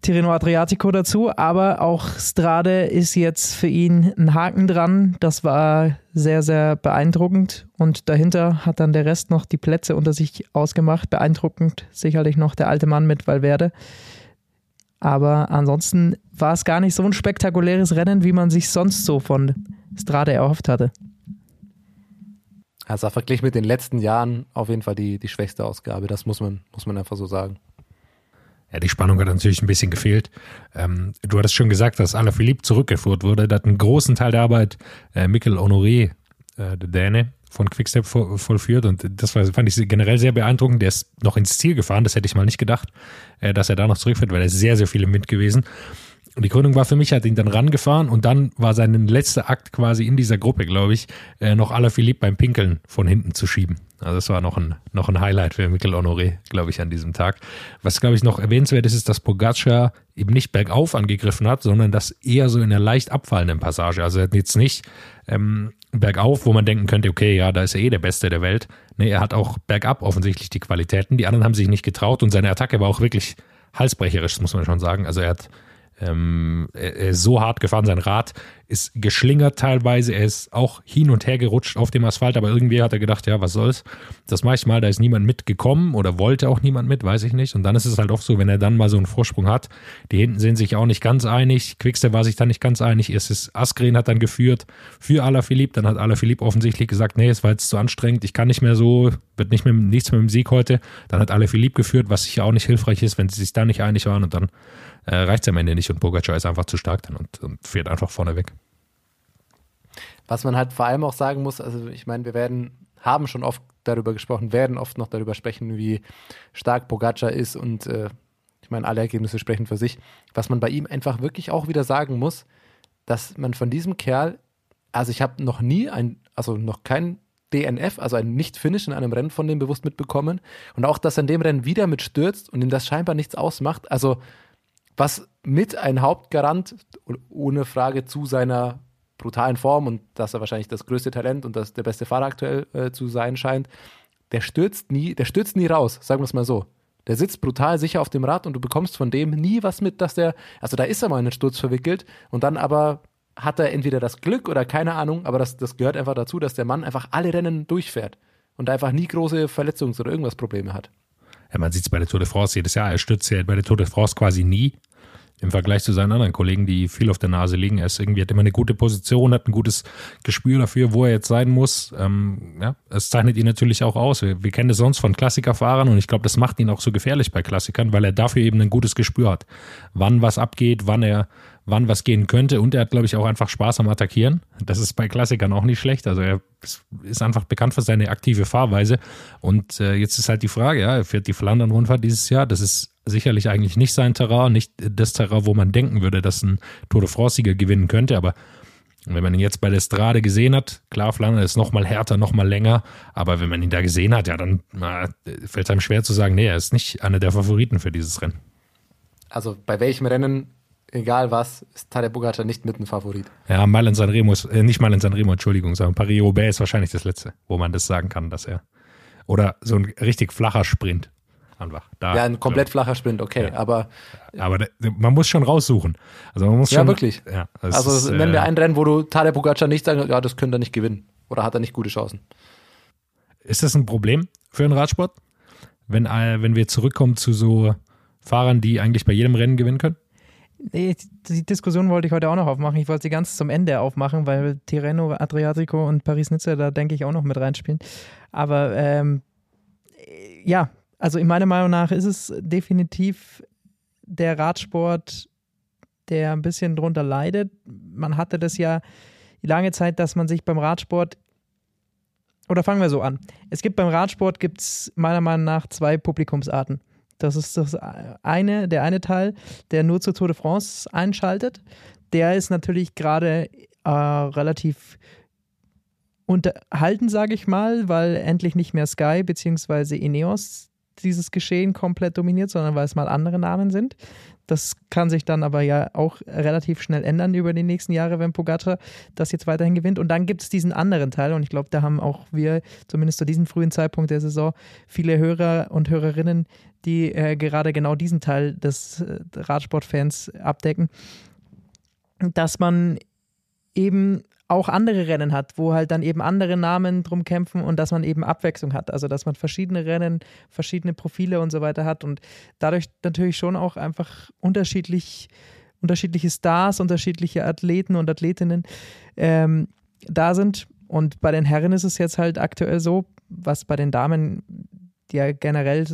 D: Tirreno Adriatico dazu, aber auch Strade ist jetzt für ihn ein Haken dran. Das war sehr, sehr beeindruckend und dahinter hat dann der Rest noch die Plätze unter sich ausgemacht. Beeindruckend sicherlich noch der alte Mann mit Valverde. Aber ansonsten war es gar nicht so ein spektakuläres Rennen, wie man sich sonst so von Strade erhofft hatte.
E: Also verglichen mit den letzten Jahren auf jeden Fall die, die schwächste Ausgabe, das muss man, muss man einfach so sagen.
F: Ja, die Spannung hat natürlich ein bisschen gefehlt. Ähm, du hattest schon gesagt, dass Alaphilippe zurückgeführt wurde. Da hat einen großen Teil der Arbeit äh, Mikkel Honoré, äh, der Däne, von Quickstep vo vollführt. Und das war, fand ich generell sehr beeindruckend. Der ist noch ins Ziel gefahren. Das hätte ich mal nicht gedacht, äh, dass er da noch zurückfährt, weil er ist sehr, sehr viel im Wind gewesen. Und die Gründung war für mich, hat ihn dann rangefahren und dann war sein letzter Akt quasi in dieser Gruppe, glaube ich, äh, noch Alaphilippe beim Pinkeln von hinten zu schieben. Also das war noch ein, noch ein Highlight für Mikkel Honoré, glaube ich, an diesem Tag. Was, glaube ich, noch erwähnenswert ist, ist, dass Pogacar eben nicht bergauf angegriffen hat, sondern das eher so in einer leicht abfallenden Passage. Also jetzt nicht ähm, bergauf, wo man denken könnte, okay, ja, da ist er eh der Beste der Welt. Nee, er hat auch bergab offensichtlich die Qualitäten. Die anderen haben sich nicht getraut und seine Attacke war auch wirklich halsbrecherisch, muss man schon sagen. Also er hat Ähm, er ist so hart gefahren, sein Rad ist geschlingert teilweise, er ist auch hin und her gerutscht auf dem Asphalt, aber irgendwie hat er gedacht, ja, was soll's, das mache ich mal, da ist niemand mitgekommen oder wollte auch niemand mit, weiß ich nicht. Und dann ist es halt oft so, wenn er dann mal so einen Vorsprung hat, die hinten sind sich auch nicht ganz einig, Quickstep war sich dann nicht ganz einig, es ist Askren hat dann geführt für Alaphilippe, dann hat Alaphilippe offensichtlich gesagt, nee, es war jetzt zu anstrengend, ich kann nicht mehr so, wird nicht mehr, nichts mehr mit dem Sieg heute. Dann hat Alaphilippe geführt, was sicher auch nicht hilfreich ist, wenn sie sich da nicht einig waren und dann äh, reicht es am Ende nicht und Pogacar ist einfach zu stark dann und, und fährt einfach vorne weg.
E: Was man halt vor allem auch sagen muss, also ich meine, wir werden, haben schon oft darüber gesprochen, werden oft noch darüber sprechen, wie stark Pogacar ist und äh, ich meine, alle Ergebnisse sprechen für sich. Was man bei ihm einfach wirklich auch wieder sagen muss, dass man von diesem Kerl, also ich habe noch nie ein, also noch kein DNF, also ein Nicht-Finish in einem Rennen von dem bewusst mitbekommen und auch, dass er in dem Rennen wieder mitstürzt und ihm das scheinbar nichts ausmacht. Also was mit ein Hauptgarant, ohne Frage zu seiner brutalen Form und dass er wahrscheinlich das größte Talent und das der beste Fahrer aktuell äh, zu sein scheint, der stürzt nie, der stürzt nie raus, sagen wir es mal so. Der sitzt brutal sicher auf dem Rad und du bekommst von dem nie was mit, dass der, also da ist er mal in den Sturz verwickelt und dann aber hat er entweder das Glück oder keine Ahnung, aber das, das gehört einfach dazu, dass der Mann einfach alle Rennen durchfährt und einfach nie große Verletzungs- oder irgendwas Probleme hat.
F: Ja, man sieht es bei der Tour de France jedes Jahr. Er stürzt ja bei der Tour de France quasi nie im Vergleich zu seinen anderen Kollegen, die viel auf der Nase liegen. Er ist irgendwie hat immer eine gute Position, hat ein gutes Gespür dafür, wo er jetzt sein muss. Ähm, ja, es zeichnet ihn natürlich auch aus. Wir, wir kennen das sonst von Klassikerfahrern und ich glaube, das macht ihn auch so gefährlich bei Klassikern, weil er dafür eben ein gutes Gespür hat, wann was abgeht, wann er wann was gehen könnte und er hat, glaube ich, auch einfach Spaß am Attackieren. Das ist bei Klassikern auch nicht schlecht. Also er ist einfach bekannt für seine aktive Fahrweise. Und äh, jetzt ist halt die Frage, ja, er fährt die Flandern-Rundfahrt dieses Jahr. Das ist sicherlich eigentlich nicht sein Terrain, nicht das Terrain, wo man denken würde, dass ein Tour de France-Sieger gewinnen könnte. Aber wenn man ihn jetzt bei der Strade gesehen hat, klar, Flandern ist noch mal härter, noch mal länger, aber wenn man ihn da gesehen hat, ja, dann na, fällt einem schwer zu sagen, nee, er ist nicht einer der Favoriten für dieses Rennen.
E: Also bei welchem Rennen egal was, ist Tadej Pogacar nicht mit ein Favorit.
F: Ja, mal in Sanremo, ist, äh, nicht mal in Sanremo, Entschuldigung, sondern Paris-Roubaix ist wahrscheinlich das letzte, wo man das sagen kann, dass er, oder so ein richtig flacher Sprint. Einfach. Da,
E: ja, ein komplett flacher Sprint, okay, ja. aber.
F: Aber da, man muss schon raussuchen. Also man muss
E: ja,
F: schon,
E: wirklich.
F: Ja,
E: also ist, nennen wir äh, ein Rennen, wo du Tadej Pogacar nicht sagen, ja, das könnte er nicht gewinnen. Oder hat er nicht gute Chancen.
F: Ist das ein Problem für den Radsport? Wenn, äh, wenn wir zurückkommen zu so Fahrern, die eigentlich bei jedem Rennen gewinnen können?
D: Nee, die Diskussion wollte ich heute auch noch aufmachen. Ich wollte sie ganz zum Ende aufmachen, weil Tirreno, Adriatico und Paris-Nizza da denke ich auch noch mit reinspielen. Aber ähm, ja, also in meiner Meinung nach ist es definitiv der Radsport, der ein bisschen drunter leidet. Man hatte das ja lange Zeit, dass man sich beim Radsport oder fangen wir so an. Es gibt beim Radsport gibt's meiner Meinung nach zwei Publikumsarten. Das ist das eine, der eine Teil, der nur zur Tour de France einschaltet. Der ist natürlich gerade äh, relativ unterhalten, sage ich mal, weil endlich nicht mehr Sky bzw. Ineos dieses Geschehen komplett dominiert, sondern weil es mal andere Namen sind. Das kann sich dann aber ja auch relativ schnell ändern über die nächsten Jahre, wenn Pogacar das jetzt weiterhin gewinnt. Und dann gibt es diesen anderen Teil und ich glaube, da haben auch wir zumindest zu diesem frühen Zeitpunkt der Saison viele Hörer und Hörerinnen, die äh, gerade genau diesen Teil des äh, Radsportfans abdecken, dass man eben auch andere Rennen hat, wo halt dann eben andere Namen drum kämpfen und dass man eben Abwechslung hat. Also dass man verschiedene Rennen, verschiedene Profile und so weiter hat und dadurch natürlich schon auch einfach unterschiedlich, unterschiedliche Stars, unterschiedliche Athleten und Athletinnen ähm, da sind. Und bei den Herren ist es jetzt halt aktuell so, was bei den Damen ja generell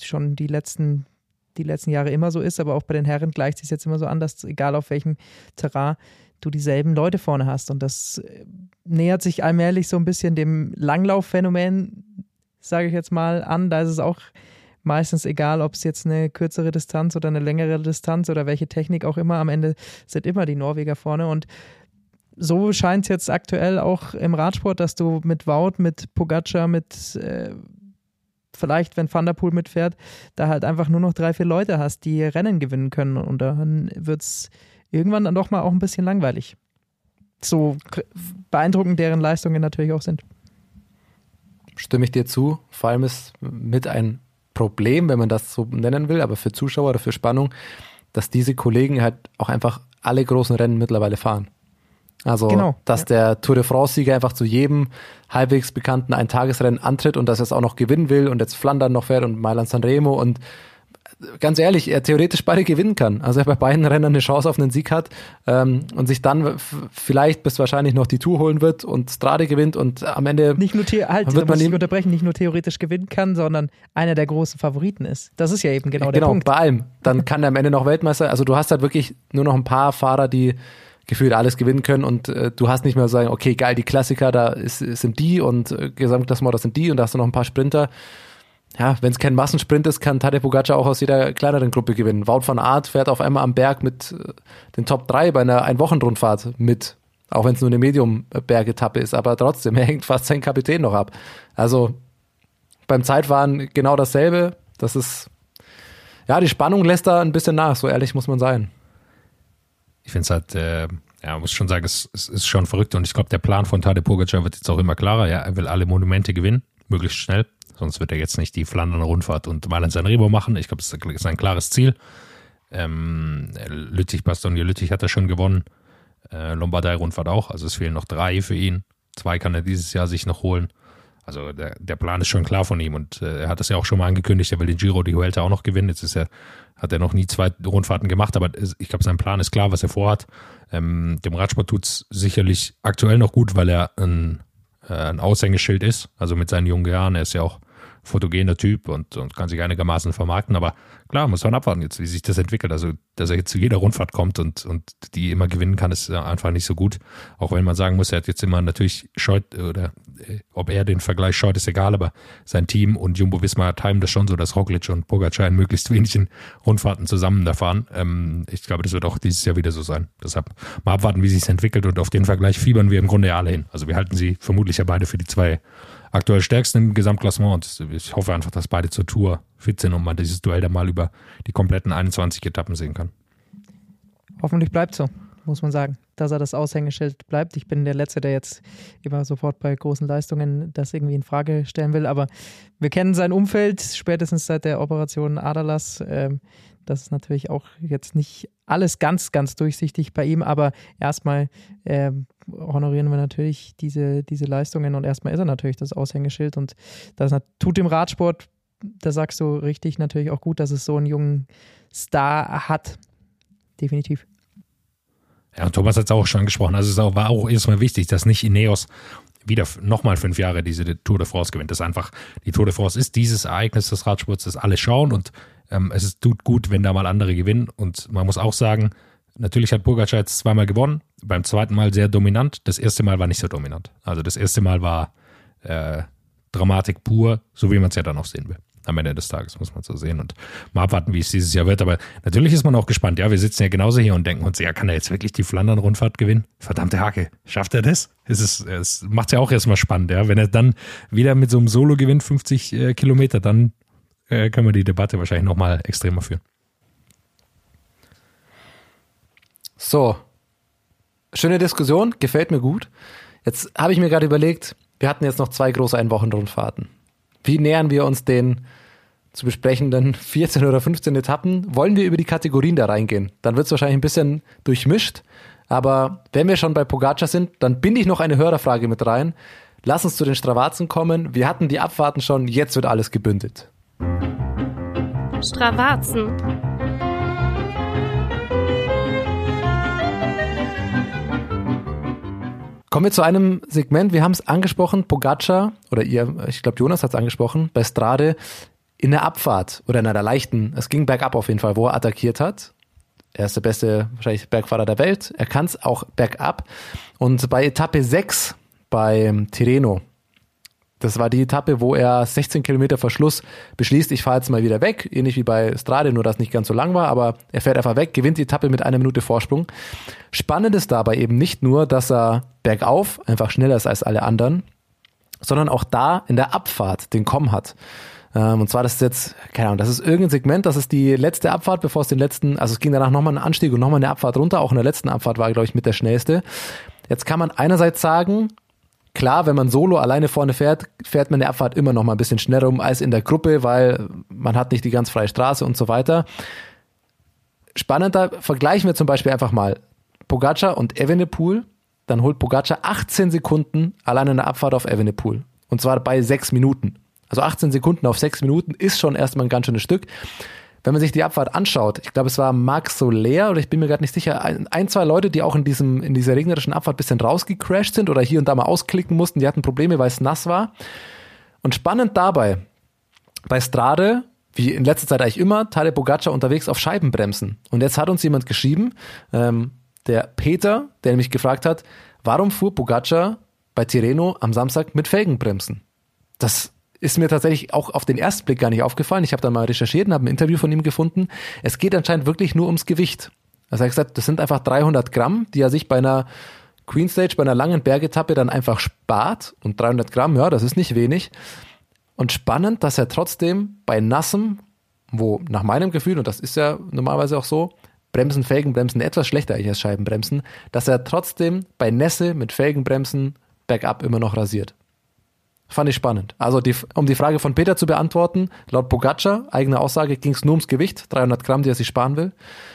D: schon die letzten die letzten Jahre immer so ist, aber auch bei den Herren gleicht sich jetzt immer so an, dass egal auf welchem Terrain du dieselben Leute vorne hast. Und das äh, nähert sich allmählich so ein bisschen dem Langlaufphänomen, sage ich jetzt mal, an. Da ist es auch meistens egal, ob es jetzt eine kürzere Distanz oder eine längere Distanz oder welche Technik auch immer. Am Ende sind immer die Norweger vorne. Und so scheint es jetzt aktuell auch im Radsport, dass du mit Wout, mit Pogacar, mit äh, vielleicht, wenn Van der Poel mitfährt, da halt einfach nur noch drei, vier Leute hast, die Rennen gewinnen können. Und dann wird es irgendwann dann doch mal auch ein bisschen langweilig. So beeindruckend deren Leistungen natürlich auch sind.
E: Stimme ich dir zu. Vor allem ist mit ein Problem, wenn man das so nennen will, aber für Zuschauer oder für Spannung, dass diese Kollegen halt auch einfach alle großen Rennen mittlerweile fahren. Also,
D: Genau,
E: dass
D: ja.
E: der Tour de France-Sieger einfach zu jedem halbwegs bekannten Eintagesrennen antritt und dass er es auch noch gewinnen will und jetzt Flandern noch fährt und Mailand Sanremo und ganz ehrlich, er theoretisch beide gewinnen kann. Also er bei beiden Rennen eine Chance auf einen Sieg hat ähm, und sich dann vielleicht bis wahrscheinlich noch die Tour holen wird und Strade gewinnt und am Ende
D: Nicht nur, halt,
E: wird man ihm-
D: unterbrechen, nicht nur theoretisch gewinnen kann, sondern einer der großen Favoriten ist. Das ist ja eben genau, der
E: genau,
D: Punkt.
E: bei allem. Dann kann er am Ende noch Weltmeister. Also du hast halt wirklich nur noch ein paar Fahrer, die gefühlt alles gewinnen können und äh, du hast nicht mehr sagen, okay, geil, die Klassiker, da ist, sind die und äh, Gesamtklassement, das sind die und da hast du noch ein paar Sprinter. Ja, wenn es kein Massensprint ist, kann Tadej Pogacar auch aus jeder kleineren Gruppe gewinnen. Wout van Aert fährt auf einmal am Berg mit äh, den Top 3 bei einer Einwochenrundfahrt mit, auch wenn es nur eine Medium-Bergetappe ist, aber trotzdem, [LAUGHS] er hängt fast seinen Kapitän noch ab. Also beim Zeitfahren genau dasselbe. Das ist, ja, die Spannung lässt da ein bisschen nach, so ehrlich muss man sein.
F: Ich finde es halt, äh, ja, muss schon sagen, es, es ist schon verrückt und ich glaube, der Plan von Tadej Pogacar wird jetzt auch immer klarer. Ja, er will alle Monumente gewinnen, möglichst schnell. Sonst wird er jetzt nicht die Flandern Rundfahrt und Mailand Sanremo machen. Ich glaube, das ist ein klares Ziel. Ähm, Lüttich, Bastogne Lüttich hat er schon gewonnen. Äh, Lombardei-Rundfahrt auch. Also es fehlen noch drei für ihn. Zwei kann er dieses Jahr sich noch holen. Also der, der Plan ist schon klar von ihm und äh, er hat das ja auch schon mal angekündigt, er will den Giro, die Vuelta auch noch gewinnen. Jetzt ist er, hat er noch nie zwei Rundfahrten gemacht, aber es- ich glaube, sein Plan ist klar, was er vorhat. Ähm, dem Radsport tut's sicherlich aktuell noch gut, weil er ein, äh, ein Aushängeschild ist. Also mit seinen jungen Jahren, er ist ja auch fotogener Typ und, und kann sich einigermaßen vermarkten. Aber klar, muss man abwarten jetzt, wie sich das entwickelt. Also, dass er jetzt zu jeder Rundfahrt kommt und, und die immer gewinnen kann, ist einfach nicht so gut. Auch wenn man sagen muss, er hat jetzt immer natürlich scheut, oder äh, ob er den Vergleich scheut, ist egal, aber sein Team und Jumbo Visma timen das schon so, dass Roglic und Pogacar in möglichst wenigen Rundfahrten zusammen da fahren. Ähm, ich glaube, das wird auch dieses Jahr wieder so sein. Deshalb mal abwarten, wie sich es entwickelt und auf den Vergleich fiebern wir im Grunde ja alle hin. Also wir halten sie vermutlich ja beide für die zwei aktuell stärksten im Gesamtklassement und ich hoffe einfach, dass beide zur Tour fit sind und man dieses Duell dann mal über die kompletten 21 Etappen sehen kann.
D: Hoffentlich bleibt so, muss man sagen, dass er das Aushängeschild bleibt. Ich bin der Letzte, der jetzt immer sofort bei großen Leistungen das irgendwie in Frage stellen will, aber wir kennen sein Umfeld spätestens seit der Operation Adalas. Ähm, das ist natürlich auch jetzt nicht alles ganz, ganz durchsichtig bei ihm, aber erstmal ähm, honorieren wir natürlich diese, diese Leistungen und erstmal ist er natürlich das Aushängeschild und das tut dem Radsport, da sagst du richtig, natürlich auch gut, dass es so einen jungen Star hat. Definitiv.
F: Ja, und Thomas hat es auch schon angesprochen. Also es war auch erstmal wichtig, dass nicht Ineos wieder nochmal fünf Jahre diese Tour de France gewinnt. Das ist einfach, die Tour de France ist dieses Ereignis des Radsports, das alle schauen und ähm, es ist, tut gut, wenn da mal andere gewinnen. Und man muss auch sagen, natürlich hat Pogacar jetzt zweimal gewonnen, beim zweiten Mal sehr dominant. Das erste Mal war nicht so dominant. Also das erste Mal war äh, Dramatik pur, so wie man es ja dann auch sehen will. Am Ende des Tages muss man so sehen und mal abwarten, wie es dieses Jahr wird. Aber natürlich ist man auch gespannt. Ja, wir sitzen ja genauso hier und denken uns, ja, kann er jetzt wirklich die Flandern-Rundfahrt gewinnen? Verdammte Hacke. Schafft er das? Es, ist, es macht ja auch erstmal spannend, ja. Wenn er dann wieder mit so einem Solo gewinnt, 50 äh, Kilometer, dann äh, können wir die Debatte wahrscheinlich nochmal extremer führen.
E: So. Schöne Diskussion, gefällt mir gut. Jetzt habe ich mir gerade überlegt, wir hatten jetzt noch zwei große Einwochenrundfahrten. Wie nähern wir uns den zu besprechenden [LAUGHS] 14 oder 15 Etappen? Wollen wir über die Kategorien da reingehen? Dann wird es wahrscheinlich ein bisschen durchmischt. Aber wenn wir schon bei Pogacar sind, dann binde ich noch eine Hörerfrage mit rein. Lass uns zu den Stravazen kommen. Wir hatten die Abfahrten schon, jetzt wird alles gebündelt.
C: Stravazen.
E: Kommen wir zu einem Segment, wir haben es angesprochen, Pogacar, oder ihr, ich glaube Jonas hat es angesprochen, bei Strade in der Abfahrt oder in einer leichten, es ging bergab auf jeden Fall, wo er attackiert hat. Er ist der beste wahrscheinlich Bergfahrer der Welt. Er kann es auch bergab. Und bei Etappe 6 bei Tirreno, das war die Etappe, wo er 16 Kilometer vor Schluss beschließt, ich fahre jetzt mal wieder weg, ähnlich wie bei Strade, nur dass nicht ganz so lang war, aber er fährt einfach weg, gewinnt die Etappe mit einer Minute Vorsprung. Spannend ist dabei eben nicht nur, dass er bergauf einfach schneller ist als alle anderen, sondern auch da in der Abfahrt den Komm hat. Ähm, und zwar, das ist jetzt, keine Ahnung, das ist irgendein Segment, das ist die letzte Abfahrt, bevor es den letzten, also es ging danach nochmal ein Anstieg und nochmal eine Abfahrt runter, auch in der letzten Abfahrt war, glaube ich, mit der schnellste. Jetzt kann man einerseits sagen, Klar, wenn man solo alleine vorne fährt, fährt man eine Abfahrt immer noch mal ein bisschen schneller um als in der Gruppe, weil man hat nicht die ganz freie Straße und so weiter. spannender, vergleichen wir zum Beispiel einfach mal Pogacar und Evenepoel. Dann holt Pogacar 18 Sekunden allein in der Abfahrt auf Evenepoel. Und zwar bei sechs Minuten. Also 18 Sekunden auf sechs Minuten ist schon erstmal ein ganz schönes Stück. Wenn man sich die Abfahrt anschaut, ich glaube, es war Max Soler oder ich bin mir gerade nicht sicher, ein, ein, zwei Leute, die auch in diesem, in dieser regnerischen Abfahrt ein bisschen rausgecrashed sind oder hier und da mal ausklicken mussten, die hatten Probleme, weil es nass war. Und spannend dabei, bei Strade, wie in letzter Zeit eigentlich immer, Tadej Pogacar unterwegs auf Scheibenbremsen. Und jetzt hat uns jemand geschrieben, ähm, der Peter, der nämlich gefragt hat, warum fuhr Pogacar bei Tirreno am Samstag mit Felgenbremsen? Das ist mir tatsächlich auch auf den ersten Blick gar nicht aufgefallen. Ich habe da mal recherchiert und habe ein Interview von ihm gefunden. Es geht anscheinend wirklich nur ums Gewicht. Also er hat gesagt, das sind einfach 300 Gramm, die er sich bei einer Queen Stage, bei einer langen Bergetappe dann einfach spart. Und 300 Gramm, ja, das ist nicht wenig. Und spannend, dass er trotzdem bei nassem, wo nach meinem Gefühl, und das ist ja normalerweise auch so, Bremsen, Felgenbremsen etwas schlechter als Scheibenbremsen, dass er trotzdem bei Nässe mit Felgenbremsen bergab immer noch rasiert. Fand ich spannend. Also die, um die Frage von Peter zu beantworten, laut Pogacar, eigene Aussage, ging es nur ums Gewicht, 300 Gramm, die er sich sparen will.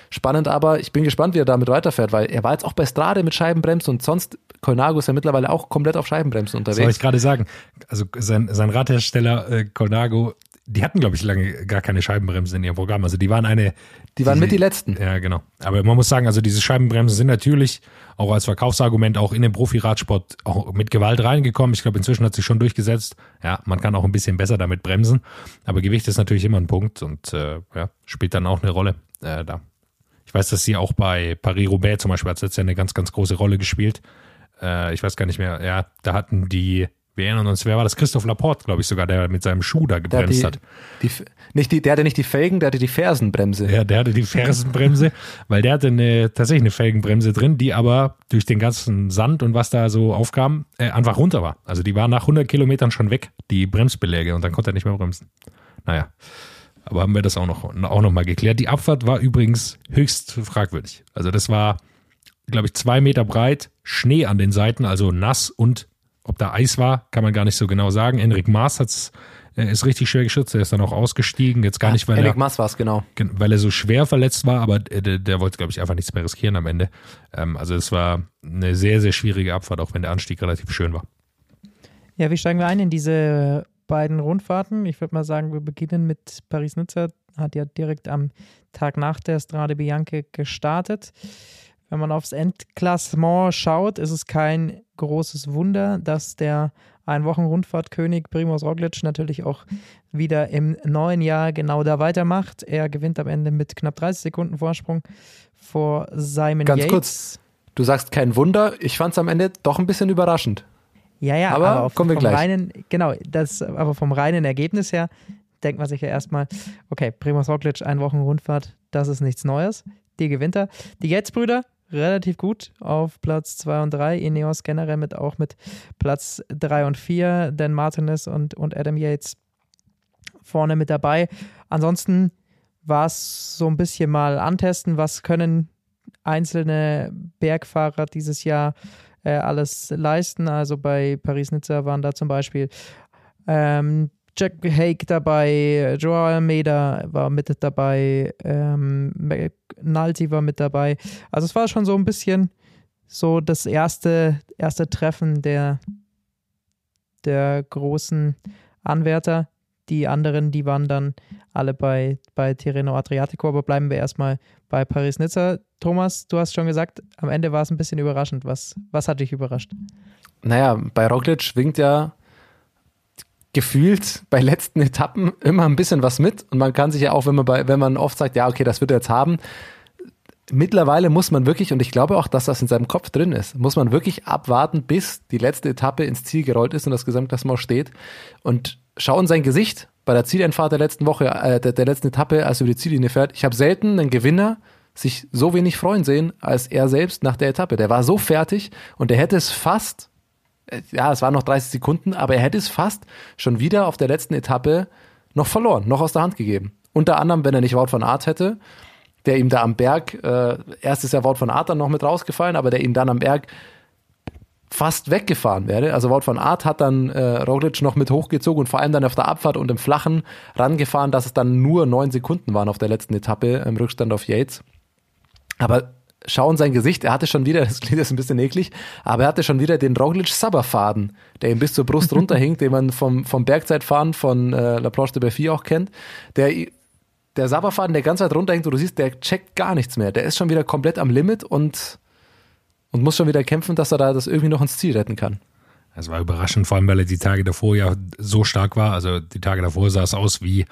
E: Spannend aber, ich bin gespannt, wie er damit weiterfährt, weil er war jetzt auch bei Strade mit Scheibenbremsen und sonst, Colnago ist ja mittlerweile auch komplett auf Scheibenbremsen unterwegs.
F: Soll ich gerade sagen, also sein, sein Radhersteller äh, Colnago die hatten, glaube ich, lange gar keine Scheibenbremsen in ihrem Programm. Also die waren eine.
E: Die waren mit die letzten.
F: Ja, genau. Aber man muss sagen, also diese Scheibenbremsen sind natürlich auch als Verkaufsargument auch in den Profi-Radsport auch mit Gewalt reingekommen. Ich glaube, inzwischen hat sich schon durchgesetzt. Ja, man kann auch ein bisschen besser damit bremsen. Aber Gewicht ist natürlich immer ein Punkt und äh, ja, spielt dann auch eine Rolle äh, da. Ich weiß, dass sie auch bei Paris-Roubaix zum Beispiel hat es jetzt ja eine ganz, ganz große Rolle gespielt. Äh, ich weiß gar nicht mehr. Ja, da hatten die wir erinnern uns, wer war das? Christoph Laporte, glaube ich sogar, der mit seinem Schuh da gebremst
E: die,
F: hat.
E: Die, nicht die, der hatte nicht die Felgen, der hatte die Fersenbremse.
F: Ja, der hatte die Fersenbremse, [LAUGHS] weil der hatte eine, tatsächlich eine Felgenbremse drin, die aber durch den ganzen Sand und was da so aufkam, äh, einfach runter war. Also die war nach 100 Kilometern schon weg, die Bremsbeläge, und dann konnte er nicht mehr bremsen. Naja, aber haben wir das auch noch, auch noch mal geklärt. Die Abfahrt war übrigens höchst fragwürdig. Also das war, glaube ich, zwei Meter breit, Schnee an den Seiten, also nass und ob da Eis war, kann man gar nicht so genau sagen. Enric Maas hat's, äh, ist richtig schwer geschützt. Er ist dann auch ausgestiegen. Jetzt gar
E: ja,
F: nicht, weil
E: Enric
F: er,
E: Maas war es, genau.
F: Weil er so schwer verletzt war, aber der, der wollte, glaube ich, einfach nichts mehr riskieren am Ende. Ähm, also es war eine sehr, sehr schwierige Abfahrt, auch wenn der Anstieg relativ schön war.
D: Ja, wie steigen wir ein in diese beiden Rundfahrten? Ich würde mal sagen, wir beginnen mit Paris-Nizza. Hat ja direkt am Tag nach der Strade Bianche gestartet. Wenn man aufs Endklassement schaut, ist es kein großes Wunder, dass der Ein-Wochen-Rundfahrtkönig Primoz Roglic natürlich auch wieder im neuen Jahr genau da weitermacht. Er gewinnt am Ende mit knapp 30 Sekunden Vorsprung vor Simon
E: Ganz
D: Yates.
E: kurz, du sagst kein Wunder. Ich fand es am Ende doch ein bisschen überraschend.
D: Ja, ja,
E: aber,
D: aber auf,
E: kommen wir
D: vom
E: gleich.
D: reinen, genau, das, aber vom reinen Ergebnis her denkt man sich ja erstmal, okay, Primoz Roglic, ein Wochen Rundfahrt, das ist nichts Neues. Die gewinnt er. Die Yates-Brüder relativ gut auf Platz 2 und 3. Ineos generell mit auch mit Platz 3 und 4. Dan Martinez und, und Adam Yates vorne mit dabei. Ansonsten war es so ein bisschen mal antesten, was können einzelne Bergfahrer dieses Jahr äh, alles leisten. Also bei Paris-Nizza waren da zum Beispiel ähm, Jack Hake dabei, Joao Almeida war mit dabei, ähm, Nalti war mit dabei. Also es war schon so ein bisschen so das erste, erste Treffen der, der großen Anwärter. Die anderen, die waren dann alle bei, bei Tirreno Adriatico, aber bleiben wir erstmal bei Paris-Nizza. Thomas, du hast schon gesagt, am Ende war es ein bisschen überraschend. Was, was hat dich überrascht?
E: Naja, bei Roglic schwingt ja gefühlt bei letzten Etappen immer ein bisschen was mit. Und man kann sich ja auch, wenn man bei, wenn man oft sagt, ja, okay, das wird er jetzt haben, mittlerweile muss man wirklich, und ich glaube auch, dass das in seinem Kopf drin ist, muss man wirklich abwarten, bis die letzte Etappe ins Ziel gerollt ist und das Gesamtklassement steht. Und schauen sein Gesicht bei der Zieleinfahrt der letzten Woche, äh, der, der letzten Etappe, als er über die Ziellinie fährt. Ich habe selten einen Gewinner sich so wenig freuen sehen als er selbst nach der Etappe. Der war so fertig und er hätte es fast ja, es waren noch 30 Sekunden, aber er hätte es fast schon wieder auf der letzten Etappe noch verloren, noch aus der Hand gegeben. Unter anderem, wenn er nicht Wout von Art hätte, der ihm da am Berg, äh, erst ist ja Wout von Art dann noch mit rausgefallen, aber der ihm dann am Berg fast weggefahren wäre. Also Wout von Art hat dann äh, Roglic noch mit hochgezogen und vor allem dann auf der Abfahrt und im Flachen rangefahren, dass es dann nur neun Sekunden waren auf der letzten Etappe im Rückstand auf Yates. Aber schau in sein Gesicht, er hatte schon wieder, [LAUGHS] das klingt jetzt ein bisschen eklig, aber er hatte schon wieder den Roglic-Sabberfaden, der ihm bis zur Brust [LAUGHS] runterhinkt, den man vom, vom Bergzeitfahren von äh, La Planche de Belfi auch kennt. Der, der Sabberfaden, der ganz weit runterhinkt, wo du siehst, der checkt gar nichts mehr. Der ist schon wieder komplett am Limit und, und muss schon wieder kämpfen, dass er da das irgendwie noch ins Ziel retten kann.
F: Es war überraschend, vor allem weil er die Tage davor ja so stark war. Also die Tage davor sah es aus wie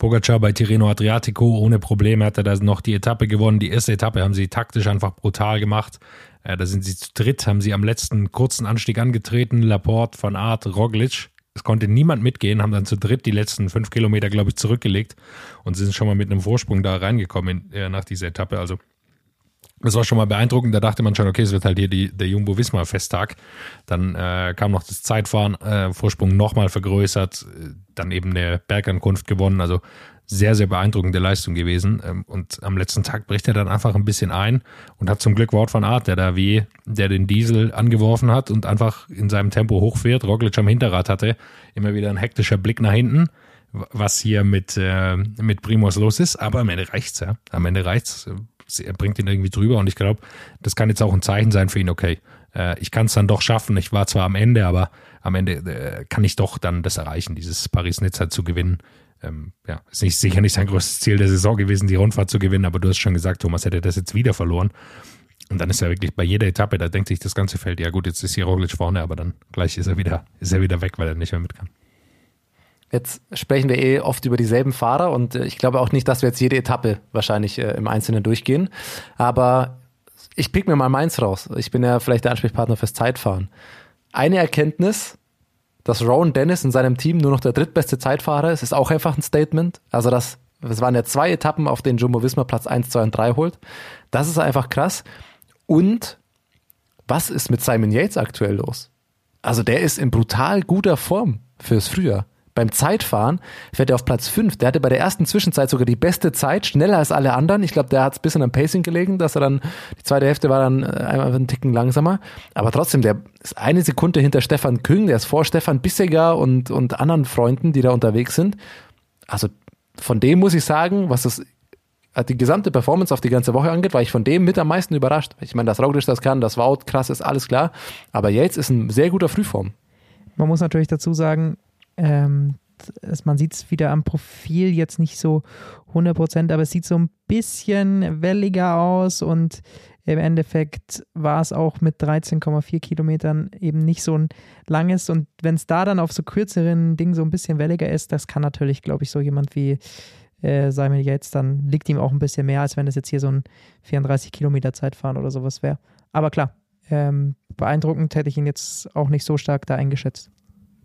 F: Pogacar bei Tirreno Adriatico. Ohne Probleme hat er da noch die Etappe gewonnen. Die erste Etappe haben sie taktisch einfach brutal gemacht. Äh, da sind sie zu dritt, haben sie am letzten kurzen Anstieg angetreten. Laporte, Van Aert, Roglic. Es konnte niemand mitgehen, haben dann zu dritt die letzten fünf Kilometer, glaube ich, zurückgelegt und sind schon mal mit einem Vorsprung da reingekommen in, äh, nach dieser Etappe. Also das war schon mal beeindruckend. Da dachte man schon, okay, es wird halt hier die, der Jumbo-Visma-Festtag. Dann äh, kam noch das Zeitfahren, äh, Vorsprung nochmal vergrößert, äh, dann eben eine Bergankunft gewonnen. Also sehr, sehr beeindruckende Leistung gewesen. Ähm, und am letzten Tag bricht er dann einfach ein bisschen ein und hat zum Glück Wort von Art, der da wie, der den Diesel angeworfen hat und einfach in seinem Tempo hochfährt. Roglic am Hinterrad hatte immer wieder ein hektischer Blick nach hinten was hier mit, äh, mit Primos los ist, aber am Ende reicht's, ja. Am Ende reicht's er bringt ihn irgendwie drüber und ich glaube, das kann jetzt auch ein Zeichen sein für ihn, okay, äh, ich kann es dann doch schaffen. Ich war zwar am Ende, aber am Ende äh, kann ich doch dann das erreichen, dieses Paris-Nizza zu gewinnen. Ähm, ja, ist nicht, sicher nicht sein größtes Ziel der Saison gewesen, die Rundfahrt zu gewinnen, aber du hast schon gesagt, Thomas hätte das jetzt wieder verloren. Und dann ist er wirklich bei jeder Etappe, da denkt sich das ganze Feld, ja gut, jetzt ist hier Roglic vorne, aber dann gleich ist er wieder, ist er wieder weg, weil er nicht mehr mit kann.
E: Jetzt sprechen wir eh oft über dieselben Fahrer und äh, ich glaube auch nicht, dass wir jetzt jede Etappe wahrscheinlich äh, im Einzelnen durchgehen. Aber ich pick mir mal meins raus. Ich bin ja vielleicht der Ansprechpartner fürs Zeitfahren. Eine Erkenntnis, dass Rowan Dennis in seinem Team nur noch der drittbeste Zeitfahrer ist, ist auch einfach ein Statement. Also das, das waren ja zwei Etappen, auf denen Jumbo Visma Platz 1, 2 und 3 holt. Das ist einfach krass. Und was ist mit Simon Yates aktuell los? Also der ist in brutal guter Form fürs Frühjahr beim Zeitfahren fährt er auf Platz 5. Der hatte bei der ersten Zwischenzeit sogar die beste Zeit, schneller als alle anderen. Ich glaube, der hat es ein bisschen am Pacing gelegen, dass er dann, die zweite Hälfte war dann äh, einmal einen Ticken langsamer. Aber trotzdem, der ist eine Sekunde hinter Stefan Küng, der ist vor Stefan Bisseger und, und anderen Freunden, die da unterwegs sind. Also von dem muss ich sagen, was das äh, die gesamte Performance auf die ganze Woche angeht, war ich von dem mit am meisten überrascht. Ich meine, dass Roglic das kann, das Wout krass ist, alles klar. Aber Yates ist ein sehr guter Frühform.
D: Man muss natürlich dazu sagen, ähm, man sieht es wieder am Profil jetzt nicht so 100%, aber es sieht so ein bisschen welliger aus und im Endeffekt war es auch mit 13,4 Kilometern eben nicht so ein langes. Und wenn es da dann auf so kürzeren Dingen so ein bisschen welliger ist, das kann natürlich, glaube ich, so jemand wie äh, Simon Yates, dann liegt ihm auch ein bisschen mehr, als wenn es jetzt hier so ein 34 Kilometer Zeitfahren oder sowas wäre. Aber klar, ähm, beeindruckend hätte ich ihn jetzt auch nicht so stark da eingeschätzt.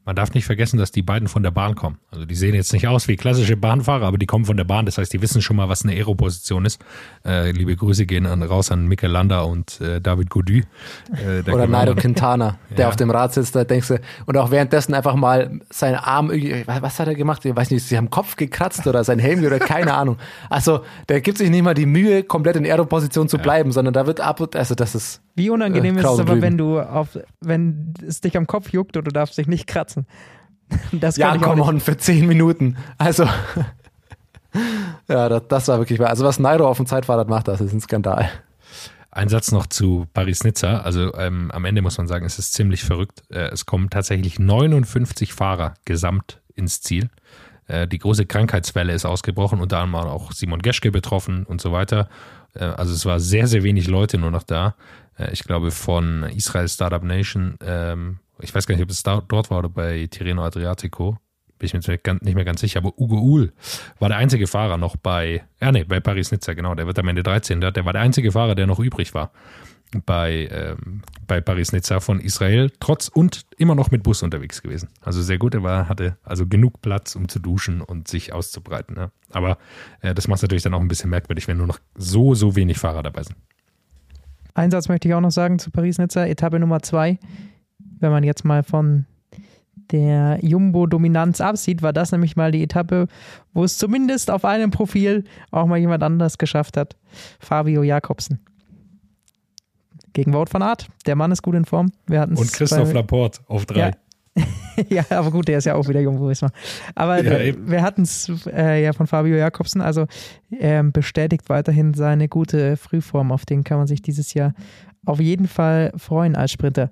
F: Man darf nicht vergessen, dass die beiden von der Bahn kommen. Also die sehen jetzt nicht aus wie klassische Bahnfahrer, aber die kommen von der Bahn. Das heißt, die wissen schon mal, was eine Aeroposition ist. Äh, liebe Grüße gehen an, raus an Mikel Landa und äh, David Gaudu.
E: Äh, Oder Nairo Quintana, der ja. auf dem Rad sitzt, da denkst du, und auch währenddessen einfach mal seinen Arm was hat er gemacht? Ich weiß nicht, sie haben Kopf gekratzt oder sein Helm oder keine [LAUGHS] Ahnung. Also, der gibt sich nicht mal die Mühe, komplett in Aeroposition zu bleiben, ja. sondern da wird ab und, also das ist.
D: Wie unangenehm äh, ist es aber, wenn du auf, wenn es dich am Kopf juckt und du darfst dich nicht kratzen. [LAUGHS]
E: Das ja, komm on, für zehn Minuten. Also, [LAUGHS] ja, das, das, war wirklich, also was Nairo auf dem Zeitfahrrad macht, das ist ein Skandal.
F: Ein Satz noch zu Paris-Nizza. Also ähm, am Ende muss man sagen, es ist ziemlich verrückt. Äh, es kommen tatsächlich 59 Fahrer gesamt ins Ziel. Äh, die große Krankheitswelle ist ausgebrochen, unter anderem auch Simon Geschke betroffen und so weiter. Äh, also es war sehr, sehr wenig Leute nur noch da. Äh, ich glaube von Israel Startup Nation ähm, ich weiß gar nicht, ob es dort war oder bei Tirreno Adriatico, bin ich mir nicht mehr ganz sicher, aber Ugo Uhl war der einzige Fahrer noch bei, ja nee, bei Paris-Nizza, genau, der wird am Ende 13. Der war der einzige Fahrer, der noch übrig war bei, ähm, bei Paris-Nizza von Israel, trotz und immer noch mit Bus unterwegs gewesen. Also sehr gut, er war, hatte also genug Platz, um zu duschen und sich auszubreiten. Ne? Aber äh, das macht es natürlich dann auch ein bisschen merkwürdig, wenn nur noch so, so wenig Fahrer dabei sind.
D: Einsatz möchte ich auch noch sagen zu Paris-Nizza, Etappe Nummer zwei wenn man jetzt mal von der Jumbo-Dominanz absieht, war das nämlich mal die Etappe, wo es zumindest auf einem Profil auch mal jemand anders geschafft hat. Fabio Jakobsen. Gegen Wout van Art. Der Mann ist gut in Form. Wir
F: Und Christoph bei, Laporte auf drei. Ja, [LAUGHS]
D: ja, aber gut, der ist ja auch wieder Jumbo Visma. Aber
F: Ja, eben.
D: wir hatten es äh, ja von Fabio Jakobsen, also ähm, bestätigt weiterhin seine gute Frühform, auf den kann man sich dieses Jahr auf jeden Fall freuen als Sprinter.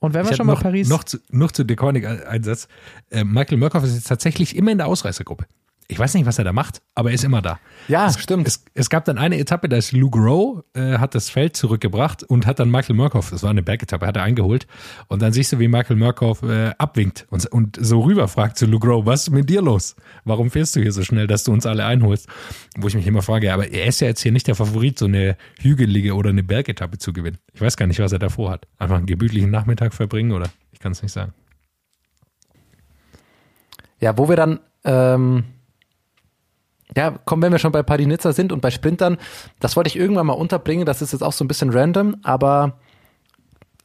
D: Und wenn wir schon mal
F: noch,
D: Paris.
F: Noch zu, noch zu Deconic ein ein Satz. Äh, Michael Murkoff ist jetzt tatsächlich immer in der Ausreißergruppe. Ich weiß nicht, was er da macht, aber er ist immer da.
E: Ja,
F: es,
E: stimmt.
F: Es, es gab dann eine Etappe, da ist Luke Rowe, äh, hat das Feld zurückgebracht und hat dann Michael Murkoff, das war eine Bergetappe, hat er eingeholt. Und dann siehst du, wie Michael Murkoff äh, abwinkt und, und so rüber fragt zu Luke Rowe, was ist mit dir los? Warum fährst du hier so schnell, dass du uns alle einholst? Wo ich mich immer frage, aber er ist ja jetzt hier nicht der Favorit, so eine hügelige oder eine Bergetappe zu gewinnen. Ich weiß gar nicht, was er davor hat. Einfach einen gemütlichen Nachmittag verbringen oder ich kann es nicht sagen.
E: Ja, wo wir dann, ähm, ja, kommen, wenn wir schon bei Paris-Nizza sind und bei Sprintern, das wollte ich irgendwann mal unterbringen, das ist jetzt auch so ein bisschen random, aber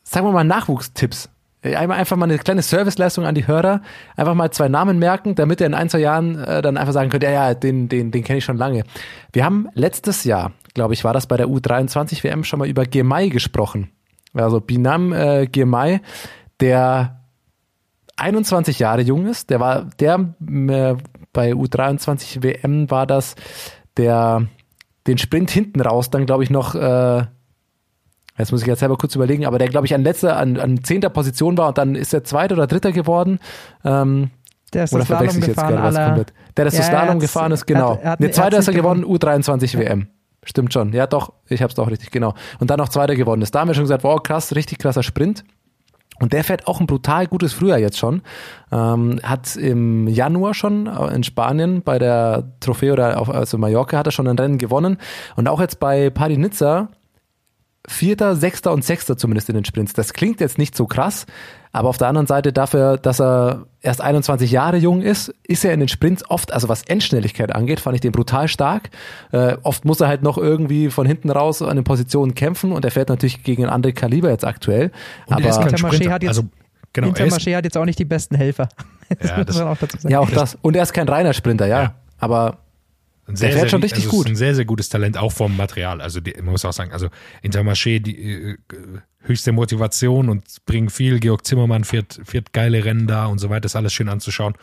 E: sagen wir mal Nachwuchstipps. Einmal einfach mal eine kleine Serviceleistung an die Hörer, einfach mal zwei Namen merken, damit ihr in ein, zwei Jahren äh, dann einfach sagen könnt, ja, ja, den, den, den kenne ich schon lange. Wir haben letztes Jahr, glaube ich, war das bei der U23 WM schon mal über Girmay gesprochen. Also Binam äh, Girmay, der 21 Jahre jung ist. Der war, der äh, bei U23 WM war das, der den Sprint hinten raus dann, glaube ich, noch, äh, jetzt muss ich jetzt selber kurz überlegen, aber der, glaube ich, an letzter, an, an zehnter Position war und dann ist er Zweiter oder Dritter geworden. Ähm,
D: der ist
E: oder verwechsel ich jetzt
D: gefahren
E: gerade was komplett? Der, das
D: Ja,
E: ja, Slalom gefahren ist,
D: er
E: genau.
D: hat- er hat-
E: ne,
D: er
E: Zweiter ist er geworden, U23 WM. Stimmt schon. Ja, doch, ich habe es doch richtig, genau. Und dann noch Zweiter geworden ist. Da haben wir schon gesagt, wow, krass, richtig krasser Sprint. Und der fährt auch ein brutal gutes Frühjahr jetzt schon. Ähm, hat im Januar schon in Spanien bei der Trofeo oder auf, also Mallorca hat er schon ein Rennen gewonnen. Und auch jetzt bei Paris Nizza Vierter, Sechster und Sechster zumindest in den Sprints. Das klingt jetzt nicht so krass, aber auf der anderen Seite dafür, dass er erst 21 Jahre jung ist, ist er in den Sprints oft, also was Endschnelligkeit angeht, fand ich den brutal stark. Äh, oft muss er halt noch irgendwie von hinten raus an den Positionen kämpfen und er fährt natürlich gegen ein andere Kaliber jetzt aktuell.
F: Und er ist
E: aber
D: Intermarché hat jetzt-
F: also, genau,
D: Intermarché hat jetzt auch nicht die besten Helfer. [LAUGHS] Das
F: Ja,
D: muss
F: das-
D: man auch dazu sagen.
E: ja, auch das. Und er ist kein reiner Sprinter, ja.
F: Ja.
E: Aber
F: Ein
E: Der fährt schon richtig
F: also
E: gut.
F: Ist ein sehr, sehr gutes Talent, auch vom Material. Also die, man muss auch sagen, also Intermarché, die äh, höchste Motivation und bringen viel. Georg Zimmermann fährt, fährt geile Rennen da und so weiter, ist alles schön anzuschauen.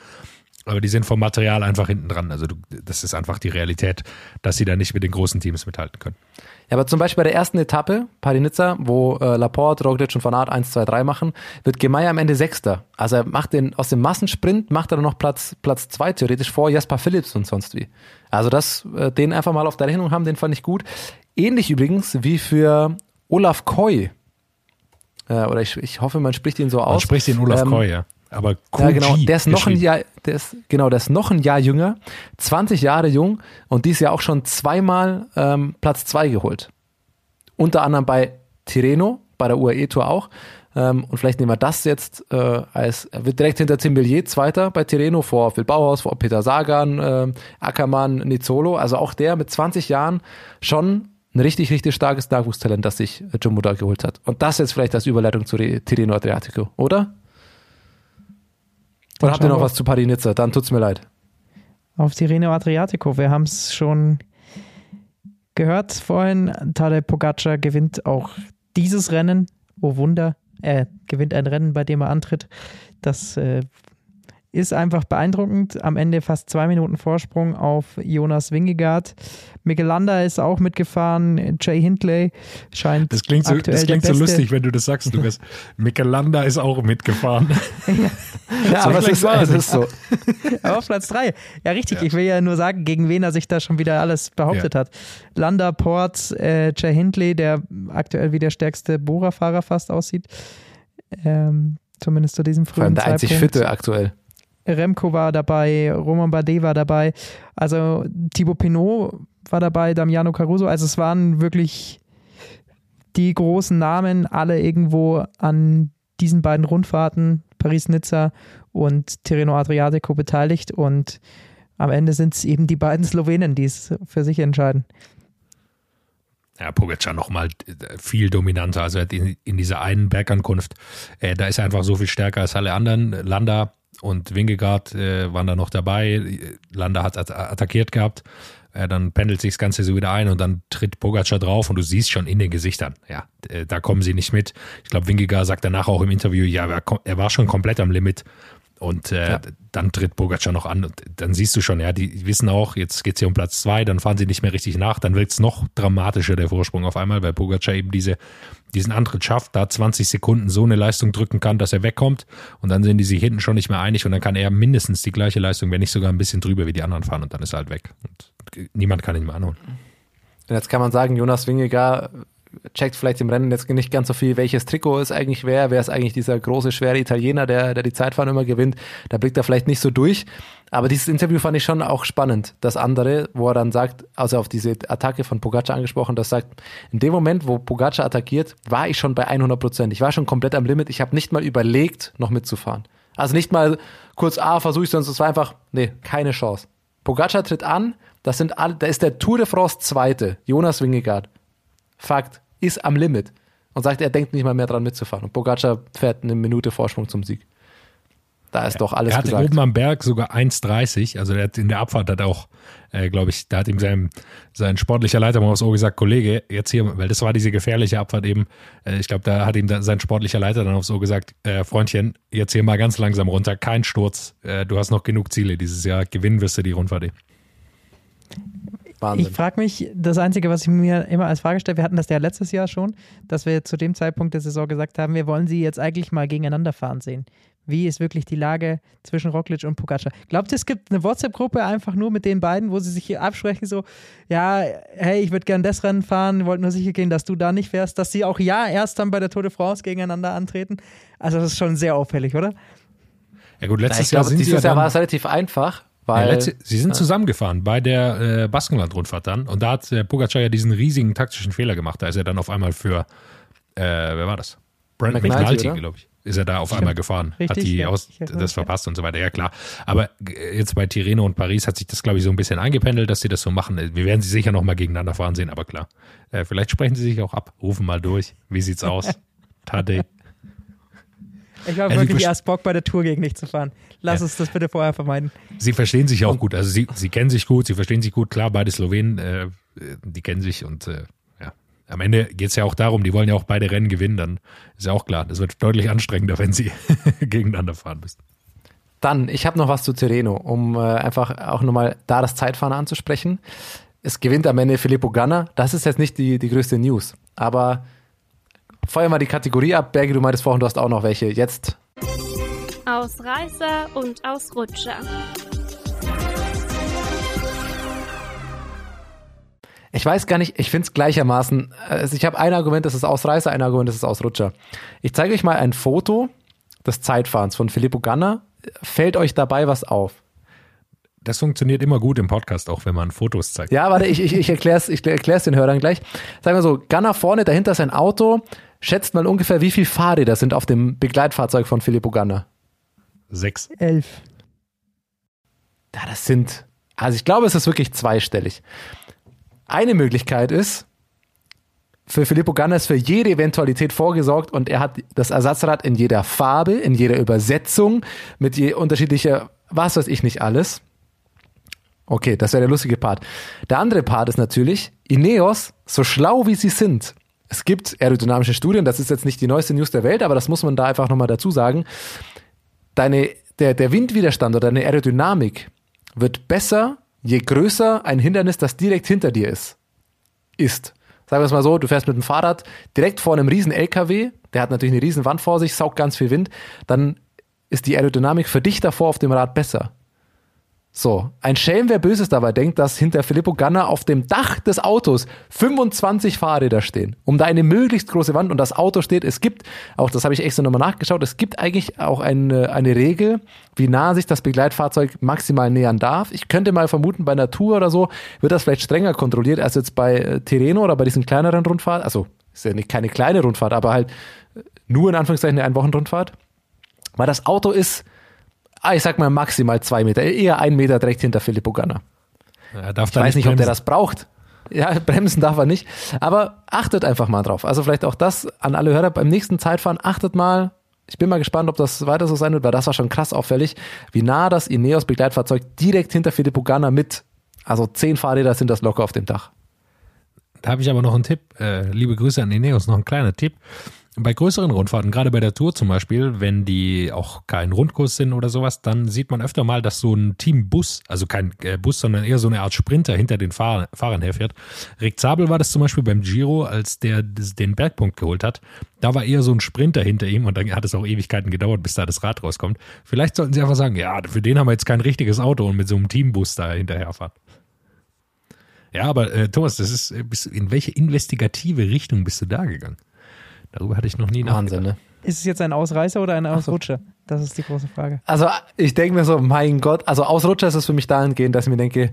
F: Aber die sind vom Material einfach hinten dran. Also du, das ist einfach die Realität, dass sie da nicht mit den großen Teams mithalten können.
E: Ja, aber zum Beispiel bei der ersten Etappe, Paris-Nizza, wo äh, Laporte, Roglic und Van Aert 1, 2, 3 machen, wird Gemeier am Ende Sechster. Also er macht den, aus dem Massensprint macht er dann noch Platz, Platz zwei theoretisch vor Jasper Phillips und sonst wie. Also das, äh, den einfach mal auf der Rechnung haben, den fand ich gut. Ähnlich übrigens wie für Olaf Koy. Äh, oder ich, ich hoffe, man spricht ihn so
F: Man
E: aus.
F: spricht den Olaf
E: Ähm,
F: Koy, ja. Aber QG
E: ja, genau. Der ist noch ein. Jahr, der ist, genau, der ist noch ein Jahr jünger, 20 Jahre jung und dies Jahr auch schon zweimal ähm, Platz zwei geholt. Unter anderem bei Tirreno, bei der UAE Tour auch. Ähm, und vielleicht nehmen wir das jetzt äh, als, er wird direkt hinter Tim Bellier Zweiter bei Tirreno vor Phil Bauhaus, vor Peter Sagan, ähm, Ackermann, Nizzolo. Also auch der mit 20 Jahren schon ein richtig, richtig starkes Nachwuchstalent, das sich äh, Jumbo da geholt hat. Und das jetzt vielleicht als Überleitung zu Re- Tirreno Adriatico, oder? Oder habt ihr noch was zu Paris-Nizza? Dann tut's mir leid.
D: Auf Tirreno Adriatico. Wir haben es schon gehört vorhin. Tadej Pogacar gewinnt auch dieses Rennen. Oh Wunder. Er gewinnt ein Rennen, bei dem er antritt. Das äh, ist einfach beeindruckend. Am Ende fast zwei Minuten Vorsprung auf Jonas Wingegaard. Mikel Landa ist auch mitgefahren. Jay Hindley scheint
F: Das klingt, so,
D: aktuell
F: das klingt
D: der
F: so
D: beste.
F: lustig, wenn du das sagst, Lukas. [LAUGHS] Mikelanda ist auch mitgefahren.
E: Ja, [LAUGHS]
F: So
E: aber es
F: vielleicht
E: ist,
F: war
E: es ist so. [LAUGHS]
D: Aber auf Platz 3. Ja, richtig. Ich will ja nur sagen, gegen wen er sich da schon wieder alles behauptet hat. Landa, Port, äh, Jay Hindley, der aktuell wie der stärkste Bora-Fahrer fast aussieht. Ähm, zumindest zu diesem
E: Vor allem
D: frühen
E: der einzig
D: Zeitpunkt.
E: Fitte aktuell.
D: Remco war dabei, Roman Bardet war dabei, also Thibaut Pinot war dabei, Damiano Caruso. Also es waren wirklich die großen Namen, alle irgendwo an diesen beiden Rundfahrten, Paris-Nizza und Tirreno Adriatico beteiligt und am Ende sind es eben die beiden Slowenen, die es für sich entscheiden.
F: Ja, Pogacar nochmal viel dominanter. Also in, in dieser einen Bergankunft, äh, da ist er einfach so viel stärker als alle anderen. Landa und Wingegaard äh, waren da noch dabei. Landa hat at attackiert gehabt. Äh, dann pendelt sich das Ganze so wieder ein und dann tritt Pogacar drauf und du siehst schon in den Gesichtern, ja, äh, da kommen sie nicht mit. Ich glaube, Wingegar sagt danach auch im Interview, ja, er war schon komplett am Limit. Und äh,
E: Ja.
F: dann tritt Pogacar noch an und dann siehst du schon, ja, die wissen auch, jetzt geht's hier um Platz zwei, dann fahren sie nicht mehr richtig nach, dann wird's noch dramatischer, der Vorsprung auf einmal, weil Pogacar eben diese, diesen Antritt schafft, da 20 Sekunden so eine Leistung drücken kann, dass er wegkommt und dann sind die sich hinten schon nicht mehr einig und dann kann er mindestens die gleiche Leistung, wenn nicht sogar ein bisschen drüber wie die anderen fahren und dann ist er halt weg. Und niemand kann ihn mehr anholen.
E: Und jetzt kann man sagen, Jonas Wingegar checkt vielleicht im Rennen jetzt nicht ganz so viel, welches Trikot es eigentlich wäre. Wer ist eigentlich dieser große, schwere Italiener, der, der die Zeitfahren immer gewinnt? Da blickt er vielleicht nicht so durch. Aber dieses Interview fand ich schon auch spannend. Das andere, wo er dann sagt, also auf diese Attacke von Pogacar angesprochen, das sagt, in dem Moment, wo Pogacar attackiert, war ich schon bei 100 Prozent. Ich war schon komplett am Limit. Ich habe nicht mal überlegt, noch mitzufahren. Also nicht mal kurz, ah, versuche ich sonst. Es war einfach, nee, keine Chance. Pogacar tritt an, das sind alle, da ist der Tour de France Zweite, Jonas Wingegaard. Fakt, ist am Limit und sagt, er denkt nicht mal mehr dran mitzufahren. Und Pogacar fährt eine Minute Vorsprung zum Sieg. Da ist doch alles
F: er hatte
E: gesagt.
F: oben am Berg sogar 1,30, also in der Abfahrt hat auch, äh, glaube ich, da hat ihm sein, sein sportlicher Leiter mal aufs Ohr gesagt, Kollege, jetzt hier, weil das war diese gefährliche Abfahrt eben, äh, ich glaube, da hat ihm da sein sportlicher Leiter dann aufs Ohr gesagt, äh, Freundchen, jetzt hier mal ganz langsam runter, kein Sturz, äh, du hast noch genug Ziele dieses Jahr, gewinnen wirst du die Rundfahrt.
E: Wahnsinn.
D: Ich frage mich, das Einzige, was ich mir immer als Frage stelle, wir hatten das ja letztes Jahr schon, dass wir zu dem Zeitpunkt der Saison gesagt haben, wir wollen sie jetzt eigentlich mal gegeneinander fahren sehen. Wie ist wirklich die Lage zwischen Roglic und Pogacar? Glaubt ihr, es gibt eine WhatsApp-Gruppe einfach nur mit den beiden, wo sie sich hier absprechen, so, ja, hey, ich würde gern das Rennen fahren, wollte nur sicher gehen, dass du da nicht fährst, dass sie auch ja erst dann bei der Tour de France gegeneinander antreten? Also das ist schon sehr auffällig, oder?
F: Ja gut, letztes
E: ich
F: Jahr
E: glaube,
F: sind sie ja
E: dieses Jahr war es relativ einfach,
F: ja,
E: weil
F: letzte, sie sind zusammengefahren bei der äh, Baskenland-Rundfahrt dann und da hat äh, Pogacar ja diesen riesigen taktischen Fehler gemacht, da ist er dann auf einmal für, äh, wer war das? Brent
E: McNulty,
F: glaube ich. Ist er da auf einmal gefahren, hat
D: Richtig,
F: die
D: ja,
F: aus, das verpasst und so weiter, ja klar. Aber äh, jetzt bei Tirreno und Paris hat sich das, glaube ich, so ein bisschen eingependelt, dass sie das so machen. Wir werden sie sicher nochmal gegeneinander fahren sehen, aber klar. Äh, vielleicht sprechen sie sich auch ab, rufen mal durch. Wie sieht's aus? [LAUGHS] Tade.
D: Ich habe
F: Ja, die
D: wirklich erst Bock, bei der Tour gegen dich zu fahren. Lass uns das bitte vorher vermeiden.
F: Sie verstehen sich auch gut. Also sie, sie kennen sich gut, sie verstehen sich gut. Klar, beide Slowenen, äh, die kennen sich und äh, ja. Am Ende geht es ja auch darum, die wollen ja auch beide Rennen gewinnen, dann ist ja auch klar, das wird deutlich anstrengender, wenn sie [LAUGHS] gegeneinander fahren müssen.
E: Dann, ich habe noch was zu Tirreno, um äh, einfach auch nochmal da das Zeitfahren anzusprechen. Es gewinnt am Ende Filippo Ganna. Das ist jetzt nicht die, die größte News. Aber feuer mal die Kategorie ab. Bergi, du meintest vorhin, du hast auch noch welche. Jetzt
C: Ausreißer und Ausrutscher.
E: Ich weiß gar nicht, ich finde es gleichermaßen. Also ich habe ein Argument, das ist Ausreißer, ein Argument, das ist Ausrutscher. Ich zeige euch mal ein Foto des Zeitfahrens von Filippo Ganna. Fällt euch dabei was auf?
F: Das funktioniert immer gut im Podcast, auch wenn man Fotos zeigt.
E: Ja, warte, ich, ich, ich erkläre es ich erklär's den Hörern gleich. Sagen wir so, Ganna vorne, dahinter ist ein Auto. Schätzt mal ungefähr, wie viele Fahrräder sind auf dem Begleitfahrzeug von Filippo Ganna?
F: Sechs.
D: Elf.
E: Ja, das sind, also ich glaube, es ist wirklich zweistellig. Eine Möglichkeit ist, für Filippo Ganna ist für jede Eventualität vorgesorgt und er hat das Ersatzrad in jeder Farbe, in jeder Übersetzung, mit je unterschiedlicher, was weiß ich nicht alles. Okay, das wäre der lustige Part. Der andere Part ist natürlich, Ineos, so schlau wie sie sind, es gibt aerodynamische Studien, das ist jetzt nicht die neueste News der Welt, aber das muss man da einfach nochmal dazu sagen. Deine, der, der Windwiderstand oder deine Aerodynamik wird besser, je größer ein Hindernis, das direkt hinter dir ist, ist. Sagen wir es mal so, du fährst mit dem Fahrrad direkt vor einem riesen LKW, der hat natürlich eine riesen Wand vor sich, saugt ganz viel Wind, dann ist die Aerodynamik für dich davor auf dem Rad besser. So, ein Schelm, wer Böses dabei denkt, dass hinter Filippo Ganna auf dem Dach des Autos 25 Fahrräder stehen, um da eine möglichst große Wand und das Auto steht. Es gibt, auch das habe ich extra nochmal nachgeschaut, es gibt eigentlich auch eine, eine Regel, wie nah sich das Begleitfahrzeug maximal nähern darf. Ich könnte mal vermuten, bei Tour oder so wird das vielleicht strenger kontrolliert als jetzt bei äh, Tirreno oder bei diesen kleineren Rundfahrten. Also, ist ja nicht keine kleine Rundfahrt, aber halt nur in Anführungszeichen eine Einwochenrundfahrt. Weil das Auto ist, ich sag mal maximal zwei Meter, eher ein Meter direkt hinter Filippo Ganna.
F: Darf
E: Ich weiß nicht, ob der das braucht. Ja, [LAUGHS] bremsen darf er nicht. Aber achtet einfach mal drauf. Also vielleicht auch das an alle Hörer beim nächsten Zeitfahren. Achtet mal. Ich bin mal gespannt, ob das weiter so sein wird, weil das war schon krass auffällig, wie nah das Ineos Begleitfahrzeug direkt hinter Filippo Ganna mit Also zehn Fahrräder sind das locker auf dem Dach.
F: Da habe ich aber noch einen Tipp. Äh, liebe Grüße an Ineos, noch ein kleiner Tipp. Bei größeren Rundfahrten, gerade bei der Tour zum Beispiel, wenn die auch kein Rundkurs sind oder sowas, dann sieht man öfter mal, dass so ein Teambus, also kein äh, Bus, sondern eher so eine Art Sprinter hinter den Fahr Fahrern herfährt. Rick Zabel war das zum Beispiel beim Giro, als der den Bergpunkt geholt hat. Da war eher so ein Sprinter hinter ihm und dann hat es auch Ewigkeiten gedauert, bis da das Rad rauskommt. Vielleicht sollten sie einfach sagen, ja, für den haben wir jetzt kein richtiges Auto und mit so einem Teambus da hinterherfahren. Ja, aber äh, Thomas, das ist, äh, in welche investigative Richtung bist du da gegangen? Darüber hatte ich noch nie
E: Wahnsinn,
F: nachgedacht.
E: ne?
D: Ist es jetzt ein Ausreißer oder ein Ausrutscher? Das ist die große Frage.
E: Also ich denke mir so, mein Gott, also Ausrutscher ist es für mich dahingehend, dass ich mir denke,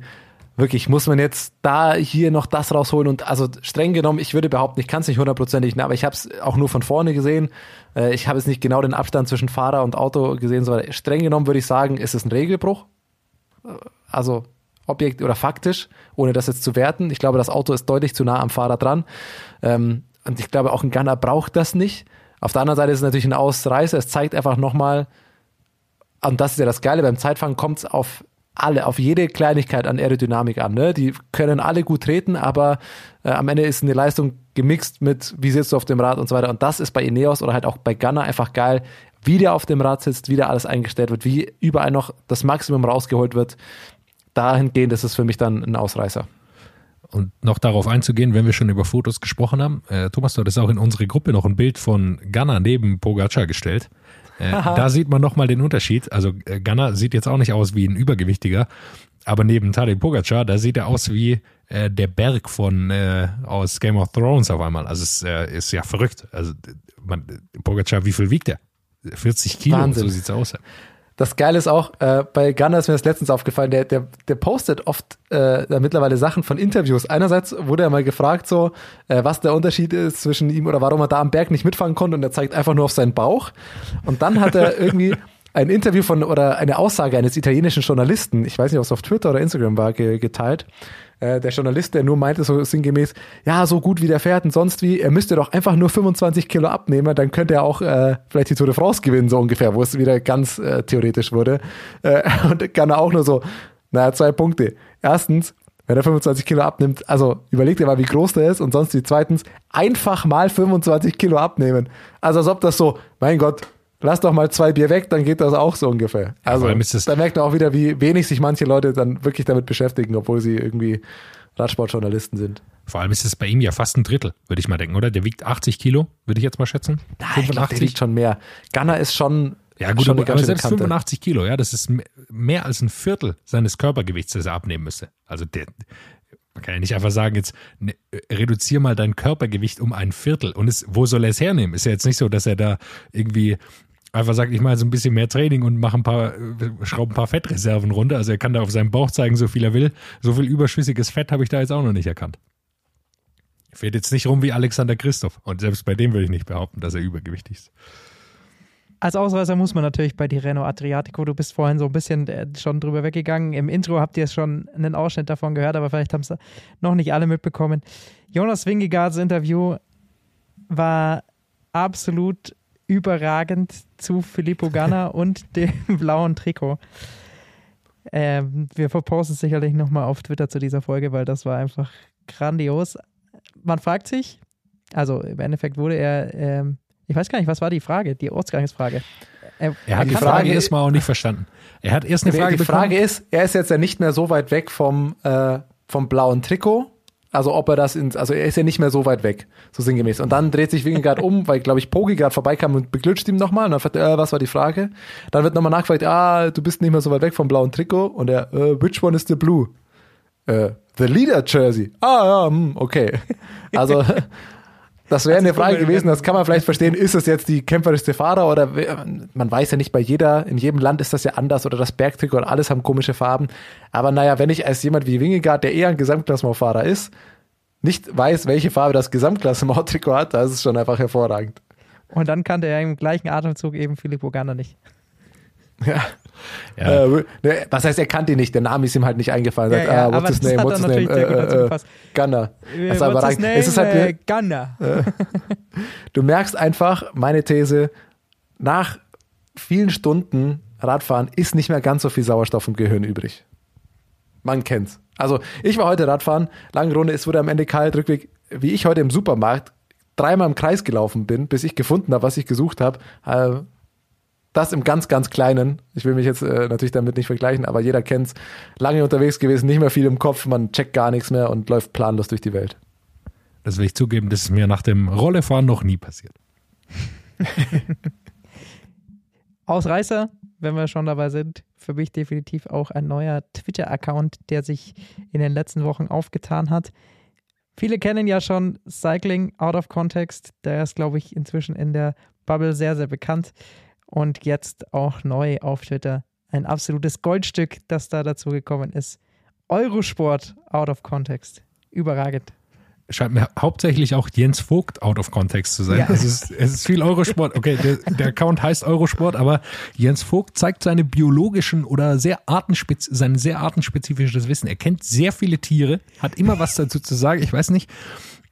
E: wirklich, muss man jetzt da hier noch das rausholen und also streng genommen, ich würde behaupten, ich kann es nicht hundertprozentig, aber ich habe es auch nur von vorne gesehen. Äh, ich habe jetzt nicht genau den Abstand zwischen Fahrer und Auto gesehen, sondern streng genommen würde ich sagen, ist es ein Regelbruch. Äh, Also objekt oder faktisch, ohne das jetzt zu werten. Ich glaube, das Auto ist deutlich zu nah am Fahrer dran. Ähm, und ich glaube, auch ein Gunner braucht das nicht. Auf der anderen Seite ist es natürlich ein Ausreißer. Es zeigt einfach nochmal, und das ist ja das Geile, beim Zeitfahren kommt es auf alle, auf jede Kleinigkeit an Aerodynamik an. Ne? Die können alle gut treten, aber äh, am Ende ist eine Leistung gemixt mit, wie sitzt du auf dem Rad und so weiter. Und das ist bei Ineos oder halt auch bei Gunner einfach geil, wie der auf dem Rad sitzt, wie der alles eingestellt wird, wie überall noch das Maximum rausgeholt wird. Dahingehend ist es für mich dann ein Ausreißer.
F: Und noch darauf einzugehen, wenn wir schon über Fotos gesprochen haben. Äh, Thomas, du hattest auch in unsere Gruppe noch ein Bild von Gunner neben Pogacar gestellt. Äh, [LAUGHS] da sieht man nochmal den Unterschied. Also äh, Gunner sieht jetzt auch nicht aus wie ein Übergewichtiger, aber neben Tadej Pogacar, da sieht er aus wie äh, der Berg von äh, aus Game of Thrones auf einmal. Also es äh, ist ja verrückt. Also man, Pogacar, wie viel wiegt er? 40 Kilo,
E: Wahnsinn.
F: so sieht's aus.
E: Das Geile ist auch, äh, bei Gunner ist mir das letztens aufgefallen, der, der, der postet oft äh, da mittlerweile Sachen von Interviews. Einerseits wurde er mal gefragt, so, äh, was der Unterschied ist zwischen ihm oder warum er da am Berg nicht mitfahren konnte und er zeigt einfach nur auf seinen Bauch. Und dann hat er [LAUGHS] irgendwie ein Interview von oder eine Aussage eines italienischen Journalisten, ich weiß nicht, ob es auf Twitter oder Instagram war, ge geteilt. Äh, der Journalist, der nur meinte, so sinngemäß, ja, so gut wie der fährt und sonst wie, er müsste doch einfach nur 25 Kilo abnehmen, dann könnte er auch äh, vielleicht die Tour de France gewinnen, so ungefähr, wo es wieder ganz äh, theoretisch wurde. Äh, [LAUGHS] und kann er auch nur so, naja, zwei Punkte. Erstens, wenn er 25 Kilo abnimmt, also überleg dir mal, wie groß der ist und sonst die zweitens, einfach mal 25 Kilo abnehmen. Also als ob das so, mein Gott, lass doch mal zwei Bier weg, dann geht das auch so ungefähr. Also
F: das-
E: da merkt man auch wieder, wie wenig sich manche Leute dann wirklich damit beschäftigen, obwohl sie irgendwie Radsportjournalisten sind.
F: Vor allem ist es bei ihm ja fast ein Drittel, würde ich mal denken, oder? Der wiegt 80 Kilo, würde ich jetzt mal schätzen.
E: Ja, ich glaub, der wiegt schon mehr. Gunner ist schon,
F: Ja, gut,
E: schon
F: aber, aber selbst
E: Kante.
F: 85 Kilo, ja, das ist me- mehr als ein Viertel seines Körpergewichts, das er abnehmen müsste. Also der, man kann ja nicht einfach sagen, jetzt ne, reduzier mal dein Körpergewicht um ein Viertel. Und es, wo soll er es hernehmen? Ist ja jetzt nicht so, dass er da irgendwie einfach sagt, ich mache so ein bisschen mehr Training und mache ein paar, äh, schraube ein paar Fettreserven runter. Also er kann da auf seinem Bauch zeigen, so viel er will. So viel überschüssiges Fett habe ich da jetzt auch noch nicht erkannt. Fährt jetzt nicht rum wie Alexander Christoph. Und selbst bei dem würde ich nicht behaupten, dass er übergewichtig ist.
D: Als Ausreißer muss man natürlich bei Tirreno Adriatico, du bist vorhin so ein bisschen äh, schon drüber weggegangen. Im Intro habt ihr schon einen Ausschnitt davon gehört, aber vielleicht haben es noch nicht alle mitbekommen. Jonas Wingegaards Interview war absolut überragend zu Filippo Ganna [LAUGHS] und dem blauen Trikot. Ähm, wir verposten sicherlich nochmal auf Twitter zu dieser Folge, weil das war einfach grandios. Man fragt sich, also im Endeffekt wurde er, ähm, ich weiß gar nicht, was war die Frage, die Ausgangsfrage. Er,
F: Er hat
E: Die Frage
F: erstmal auch nicht verstanden. Er hat erst eine
E: Die,
F: Frage
E: die Frage
F: bekommen.
E: ist, er ist jetzt ja nicht mehr so weit weg vom, äh, vom blauen Trikot. Also ob er das ins, also er ist ja nicht mehr so weit weg, so sinngemäß. Und dann dreht sich Wingegaard um, weil, glaube ich, Pogi gerade vorbeikam und beglütscht ihm nochmal. Und dann fragt er, äh, was war die Frage? Dann wird nochmal nachgefragt, ah, du bist nicht mehr so weit weg vom blauen Trikot. Und er, äh, which one is the blue? Äh, the leader jersey. Ah, ja, hm, okay. Also, [LAUGHS] das wäre eine Frage gewesen, das kann man vielleicht verstehen. Ist es jetzt die kämpferischste Fahrer oder man weiß ja nicht, bei jeder, in jedem Land ist das ja anders oder das Bergtrikot und alles haben komische Farben. Aber naja, wenn ich als jemand wie Wingegaard, der eher ein Gesamtklassementfahrer ist, nicht weiß, welche Farbe das Gesamtklassementtrikot hat, da ist schon einfach hervorragend.
D: Und dann kannte er im gleichen Atemzug eben Filippo Ganna nicht.
E: Ja.
F: Ja.
E: Äh, ne, was heißt, er kannte ihn nicht, der Name ist ihm halt nicht eingefallen.
D: Ja,
E: Sagt,
D: ja,
E: ah, what's his
D: das
E: name,
D: hat
E: what's his name? Äh, äh. Gunner. Das ist aber
D: What's his
E: rein.
D: name?
E: Es ist halt,
D: Äh, Ganna. [LAUGHS]
E: du merkst einfach, meine These, nach vielen Stunden Radfahren ist nicht mehr ganz so viel Sauerstoff im Gehirn übrig. Man kennt's. Also ich war heute Radfahren, lange Runde, es wurde am Ende kalt, Rückweg, wie ich heute im Supermarkt dreimal im Kreis gelaufen bin, bis ich gefunden habe, was ich gesucht habe. Das im ganz, ganz Kleinen. Ich will mich jetzt äh, natürlich damit nicht vergleichen, aber jeder kennt's. Lange unterwegs gewesen, nicht mehr viel im Kopf, man checkt gar nichts mehr und läuft planlos durch die Welt.
F: Das will ich zugeben, das ist mir nach dem Rollefahren noch nie passiert. [LAUGHS]
D: Ausreißer, wenn wir schon dabei sind, für mich definitiv auch ein neuer Twitter-Account, der sich in den letzten Wochen aufgetan hat. Viele kennen ja schon Cycling Out of Context. Der ist, glaube ich, inzwischen in der Bubble sehr, sehr bekannt. Und jetzt auch neu auf Twitter ein absolutes Goldstück, das da dazu gekommen ist. Eurosport Out of Context. Überragend.
F: Scheint mir hauptsächlich auch Jens Vogt out of context zu sein.
D: Ja.
F: Es, ist, es ist viel Eurosport. Okay, der, der Account heißt Eurosport, aber Jens Vogt zeigt seine biologischen oder sehr artenspez sein sehr artenspezifisches Wissen. Er kennt sehr viele Tiere, hat immer was dazu zu sagen. Ich weiß nicht,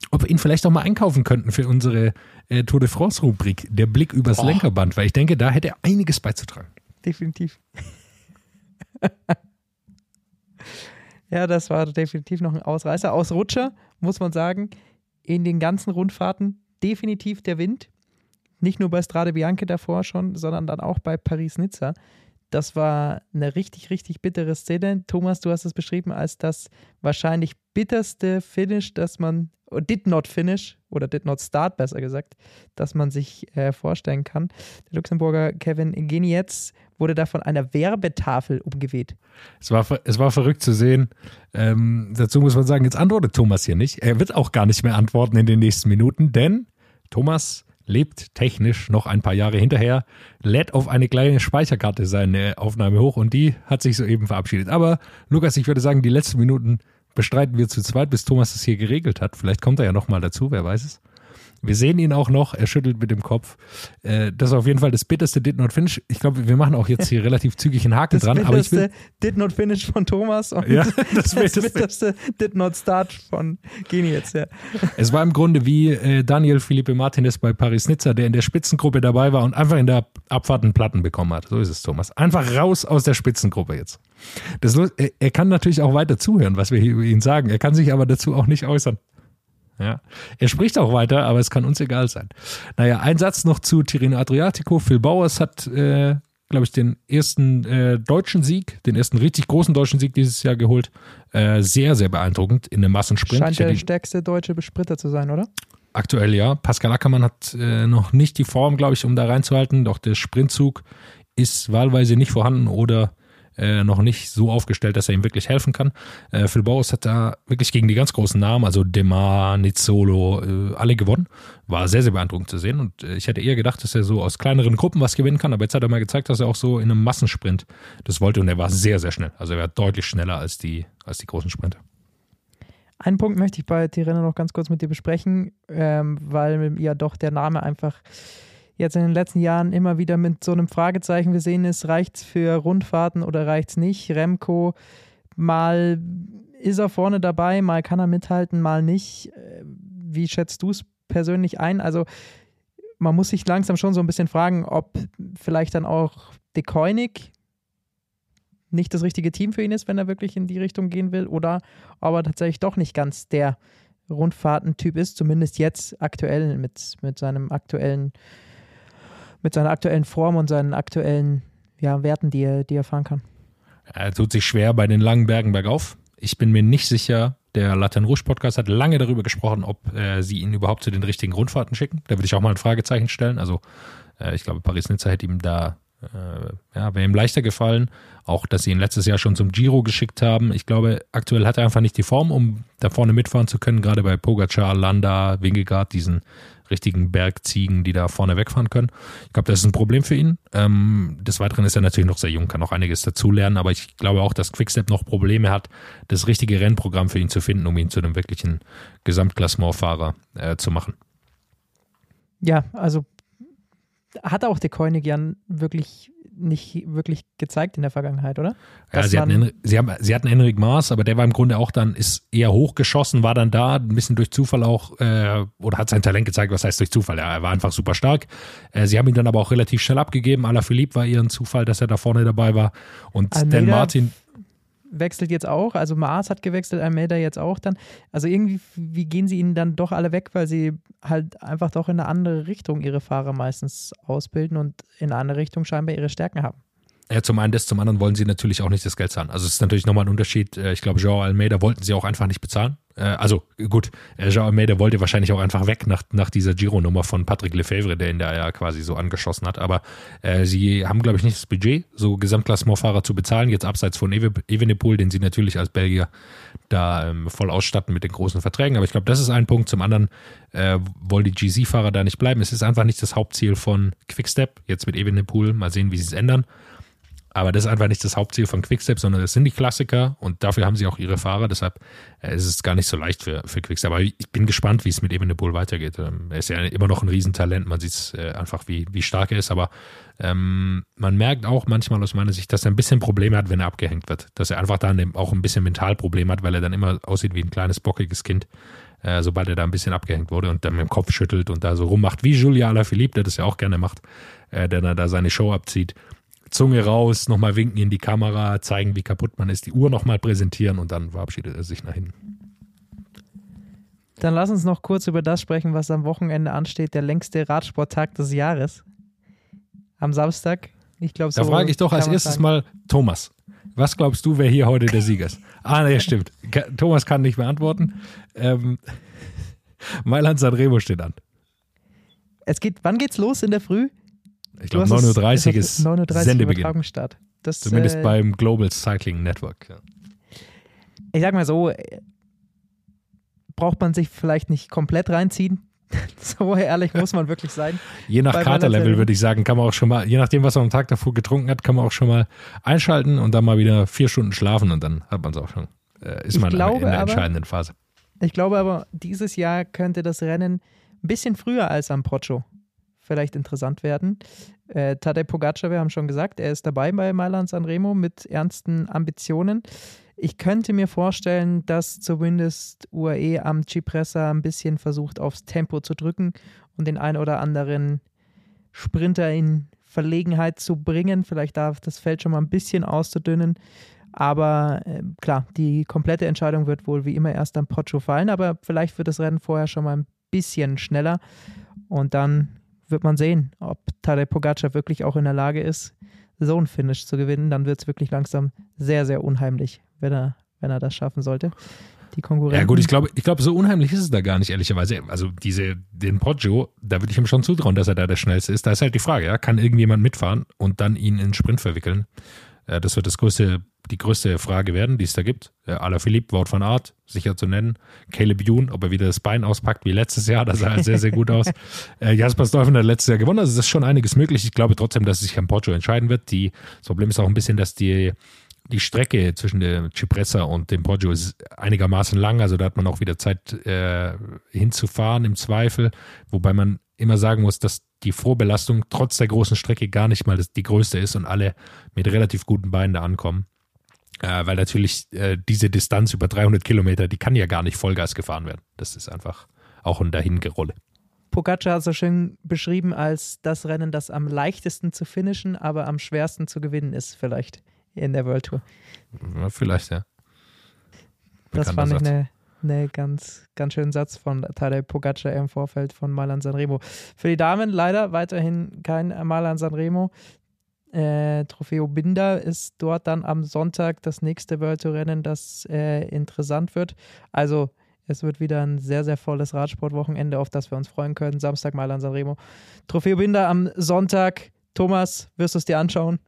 F: ob wir ihn vielleicht auch mal einkaufen könnten für unsere äh, Tour de France-Rubrik, der Blick übers
E: Oh.
F: Lenkerband, weil ich denke, da hätte er einiges beizutragen.
D: Definitiv. [LAUGHS] ja, das war definitiv noch ein Ausreißer. Ausrutscher, muss man sagen, in den ganzen Rundfahrten definitiv der Wind. Nicht nur bei Strade Bianche davor schon, sondern dann auch bei Paris-Nizza. Das war eine richtig, richtig bittere Szene. Thomas, du hast es beschrieben als das wahrscheinlich bitterste Finish, das man, did not finish, oder did not start, besser gesagt, dass man sich äh, vorstellen kann. Der Luxemburger Kevin Genietz wurde da von einer Werbetafel umgeweht.
F: Es war, es war verrückt zu sehen. Ähm, dazu muss man sagen, jetzt antwortet Thomas hier nicht. Er wird auch gar nicht mehr antworten in den nächsten Minuten, denn Thomas lebt technisch noch ein paar Jahre hinterher, lädt auf eine kleine Speicherkarte seine Aufnahme hoch und die hat sich soeben verabschiedet. Aber Lukas, ich würde sagen, die letzten Minuten bestreiten wir zu zweit, bis Thomas das hier geregelt hat. Vielleicht kommt er ja nochmal dazu, wer weiß es. Wir sehen ihn auch noch, er schüttelt mit dem Kopf. Äh, das ist auf jeden Fall das bitterste Did Not Finish. Ich glaube, wir machen auch jetzt hier relativ zügig einen Haken
D: Das
F: dran, aber will,
D: bitterste Did not finish von Thomas und
F: Ja, [LAUGHS]
D: das,
F: das bitterste.
D: bitterste Did not start von Genietz. Ja.
F: Es war im Grunde wie äh, Daniel Felipe Martinez bei Paris-Nizza, der in der Spitzengruppe dabei war und einfach in der Abfahrt einen Platten bekommen hat. So ist es, Thomas. Einfach raus aus der Spitzengruppe jetzt. Das, er, er kann natürlich auch weiter zuhören, was wir hier über ihn sagen. Er kann sich aber dazu auch nicht äußern. Ja. Er spricht auch weiter, aber es kann uns egal sein. Naja, ein Satz noch zu Tirreno Adriatico. Phil Bauers hat, äh, glaube ich, den ersten äh, deutschen Sieg, den ersten richtig großen deutschen Sieg dieses Jahr geholt. Äh, sehr, sehr beeindruckend in einem Massensprint.
D: Scheint der stärkste deutsche Besprinter zu sein, oder?
F: Aktuell ja. Pascal Ackermann hat äh, noch nicht die Form, glaube ich, um da reinzuhalten. Doch der Sprintzug ist wahlweise nicht vorhanden oder äh, noch nicht so aufgestellt, dass er ihm wirklich helfen kann. Äh, Phil Bauers hat da wirklich gegen die ganz großen Namen, also Demar, Nizzolo, äh, alle gewonnen. War sehr, sehr beeindruckend zu sehen. Und äh, ich hätte eher gedacht, dass er so aus kleineren Gruppen was gewinnen kann. Aber jetzt hat er mal gezeigt, dass er auch so in einem Massensprint das wollte. Und er war sehr, sehr schnell. Also er war deutlich schneller als die, als die großen Sprinter.
D: Einen Punkt möchte ich bei Tirreno noch ganz kurz mit dir besprechen, ähm, weil ja doch der Name einfach jetzt in den letzten Jahren immer wieder mit so einem Fragezeichen versehen ist, reicht es für Rundfahrten oder reicht es nicht? Remco, mal ist er vorne dabei, mal kann er mithalten, mal nicht. Äh, Wie schätzt du es persönlich ein? Also man muss sich langsam schon so ein bisschen fragen, ob vielleicht dann auch De Koenig nicht das richtige Team für ihn ist, wenn er wirklich in die Richtung gehen will, oder ob er tatsächlich doch nicht ganz der Rundfahrtentyp ist, zumindest jetzt aktuell mit, mit seinem aktuellen, mit seiner aktuellen Form und seinen aktuellen ja, Werten, die er, die er fahren kann.
F: Er tut sich schwer bei den langen Bergen bergauf. Ich bin mir nicht sicher, der Latin Rouge Podcast hat lange darüber gesprochen, ob äh, sie ihn überhaupt zu den richtigen Rundfahrten schicken. Da würde ich auch mal ein Fragezeichen stellen. Also äh, ich glaube, Paris-Nizza hätte ihm da, äh, ja, wäre ihm leichter gefallen. Auch, dass sie ihn letztes Jahr schon zum Giro geschickt haben. Ich glaube, aktuell hat er einfach nicht die Form, um da vorne mitfahren zu können. Gerade bei Pogacar, Landa, Wingegaard, diesen richtigen Bergziegen, die da vorne wegfahren können. Ich glaube, das ist ein Problem für ihn. Ähm, des Weiteren ist er natürlich noch sehr jung, kann auch einiges dazulernen, aber ich glaube auch, dass Quickstep noch Probleme hat, das richtige Rennprogramm für ihn zu finden, um ihn zu einem wirklichen Gesamtklassementfahrer äh, zu machen.
D: Ja, also hat auch der Koenig ja wirklich nicht wirklich gezeigt in der Vergangenheit, oder?
F: Ja, sie hatten,
D: man-
F: Hen- sie, haben, sie hatten Henrik Maas, aber der war im Grunde auch dann, ist eher hochgeschossen, war dann da, ein bisschen durch Zufall auch, äh, oder hat sein Talent gezeigt, was heißt durch Zufall? Ja, er war einfach super stark. Äh, sie haben ihn dann aber auch relativ schnell abgegeben. Alaphilippe war eher ein Zufall, dass er da vorne dabei war. Und
D: Almeida
F: Dan Martin,
D: wechselt jetzt auch, also Mars hat gewechselt, Almeida jetzt auch dann. Also irgendwie, wie gehen sie ihnen dann doch alle weg, weil sie halt einfach doch in eine andere Richtung ihre Fahrer meistens ausbilden und in eine andere Richtung scheinbar ihre Stärken haben.
F: Ja, zum einen das, zum anderen wollen sie natürlich auch nicht das Geld zahlen. Also es ist natürlich nochmal ein Unterschied. Äh, Ich glaube, Joao Almeida wollten sie auch einfach nicht bezahlen. Äh, Also gut, äh, Joao Almeida wollte wahrscheinlich auch einfach weg nach, nach dieser Giro-Nummer von Patrick Lefebvre, der ihn da ja quasi so angeschossen hat. Aber äh, sie haben, glaube ich, nicht das Budget, so Gesamtklassementfahrer zu bezahlen, jetzt abseits von Evenepoel, den sie natürlich als Belgier da ähm, voll ausstatten mit den großen Verträgen. Aber ich glaube, das ist ein Punkt. Zum anderen äh, wollen die GC-Fahrer da nicht bleiben. Es ist einfach nicht das Hauptziel von Quickstep, jetzt mit Evenepoel. Mal sehen, wie sie es ändern. Aber das ist einfach nicht das Hauptziel von Quickstep, sondern das sind die Klassiker und dafür haben sie auch ihre Fahrer. Deshalb äh, ist es gar nicht so leicht für, für Quickstep. Aber ich bin gespannt, wie es mit Evenepoel weitergeht. Ähm, er ist ja immer noch ein Riesentalent. Man sieht äh, einfach, wie, wie stark er ist. Aber ähm, man merkt auch manchmal aus meiner Sicht, dass er ein bisschen Probleme hat, wenn er abgehängt wird. Dass er einfach dann auch ein bisschen Mentalproblem hat, weil er dann immer aussieht wie ein kleines, bockiges Kind. Äh, sobald er da ein bisschen abgehängt wurde und dann mit dem Kopf schüttelt und da so rummacht, wie Julia Alaphilippe, der das ja auch gerne macht, der dann da seine Show abzieht. Zunge raus, nochmal winken in die Kamera, zeigen, wie kaputt man ist, die Uhr nochmal präsentieren und dann verabschiedet er sich nach hinten.
D: Dann lass uns noch kurz über das sprechen, was am Wochenende ansteht, der längste Radsporttag des Jahres. Am Samstag. Ich glaube, so
F: Da frage ich doch als erstes
D: sagen.
F: mal Thomas. Was glaubst du, wer hier heute der Sieger ist? Ah, ne, stimmt. Thomas kann nicht beantworten. Ähm, [LAUGHS] Mailand Sanremo steht an.
D: Es geht, wann geht's los in der Früh?
F: Ich glaube,
D: hast es-
F: 9.30
D: es
F: Uhr ist
D: 9.30 Uhr
F: Sendebeginn.
D: Übertragungsstart. Das,
F: Zumindest
D: äh,
F: beim Global Cycling Network. Ja.
D: ich sag mal so, äh, braucht man sich vielleicht nicht komplett reinziehen. [LAUGHS] so ehrlich muss man wirklich sein. [LAUGHS]
F: Je nach Katerlevel würde ich sagen, kann man auch schon mal, je nachdem, was man am Tag davor getrunken hat, kann man auch schon mal einschalten und dann mal wieder vier Stunden schlafen und dann hat man es auch schon. Äh, ist
D: Ich
F: man
D: glaube
F: in der
D: aber-
F: entscheidenden Phase.
D: Ich glaube aber, dieses Jahr könnte das Rennen ein bisschen früher als am Poggio vielleicht interessant werden. Äh, Tadej Pogacar, wir haben schon gesagt, er ist dabei bei Mailand Sanremo mit ernsten Ambitionen. Ich könnte mir vorstellen, dass zumindest UAE am Cipressa ein bisschen versucht, aufs Tempo zu drücken und den ein oder anderen Sprinter in Verlegenheit zu bringen. Vielleicht darf das Feld schon mal ein bisschen auszudünnen. Aber äh, klar, die komplette Entscheidung wird wohl wie immer erst am Poggio fallen, aber vielleicht wird das Rennen vorher schon mal ein bisschen schneller und dann wird man sehen, ob Tadej Pogacar wirklich auch in der Lage ist, so ein Finish zu gewinnen. Dann wird es wirklich langsam sehr, sehr unheimlich, wenn er, wenn er das schaffen sollte. Die Konkurrenz.
F: Ja gut, ich glaube, ich glaube, so unheimlich ist es da gar nicht, ehrlicherweise. Also diese, den Poggio, da würde ich ihm schon zutrauen, dass er da der Schnellste ist. Da ist halt die Frage, ja, kann irgendjemand mitfahren und dann ihn in den Sprint verwickeln? Äh, Das wird das größte, die größte Frage werden, die es da gibt. Äh, Alaphilippe, Wout van Aert, sicher zu nennen. Caleb Youn, ob er wieder das Bein auspackt wie letztes Jahr, das sah halt sehr, sehr gut aus. [LAUGHS] Äh, Jasper Stuyven hat letztes Jahr gewonnen, also es ist schon einiges möglich. Ich glaube trotzdem, dass es sich am Poggio entscheiden wird. Die, das Problem ist auch ein bisschen, dass die, die Strecke zwischen der Cipressa und dem Poggio ist einigermaßen lang, also da hat man auch wieder Zeit äh, hinzufahren im Zweifel, wobei man immer sagen muss, dass die Vorbelastung trotz der großen Strecke gar nicht mal die größte ist und alle mit relativ guten Beinen da ankommen. Äh, weil natürlich äh, diese Distanz über 300 Kilometer, die kann ja gar nicht Vollgas gefahren werden. Das ist einfach auch ein Dahingerolle.
D: Pogacar hat so schön beschrieben als das Rennen, das am leichtesten zu finishen, aber am schwersten zu gewinnen ist, vielleicht in der World Tour.
F: Ja, vielleicht, ja.
D: Das
F: Bekannter
D: fand ich eine ne ganz, ganz schönen Satz von Tadej Pogacar im Vorfeld von Mailand Sanremo. Für die Damen leider weiterhin kein Mailand Sanremo. Äh, Trofeo Binder ist dort dann am Sonntag das nächste World Tour Rennen, das äh, interessant wird. Also es wird wieder ein sehr, sehr volles Radsportwochenende, auf das wir uns freuen können. Samstag Mailand Sanremo. Trofeo Binder am Sonntag. Thomas, wirst du es dir anschauen?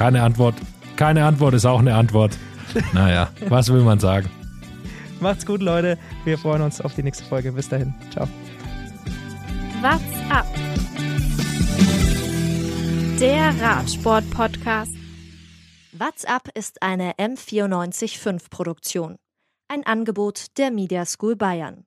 F: Keine Antwort. Keine Antwort ist auch eine Antwort. Naja, was will man sagen?
D: Macht's gut, Leute. Wir freuen uns auf die nächste Folge. Bis dahin. Ciao.
C: What's up? Der Radsport-Podcast.
G: WhatsApp ist eine M945 Produktion. Ein Angebot der Media School Bayern.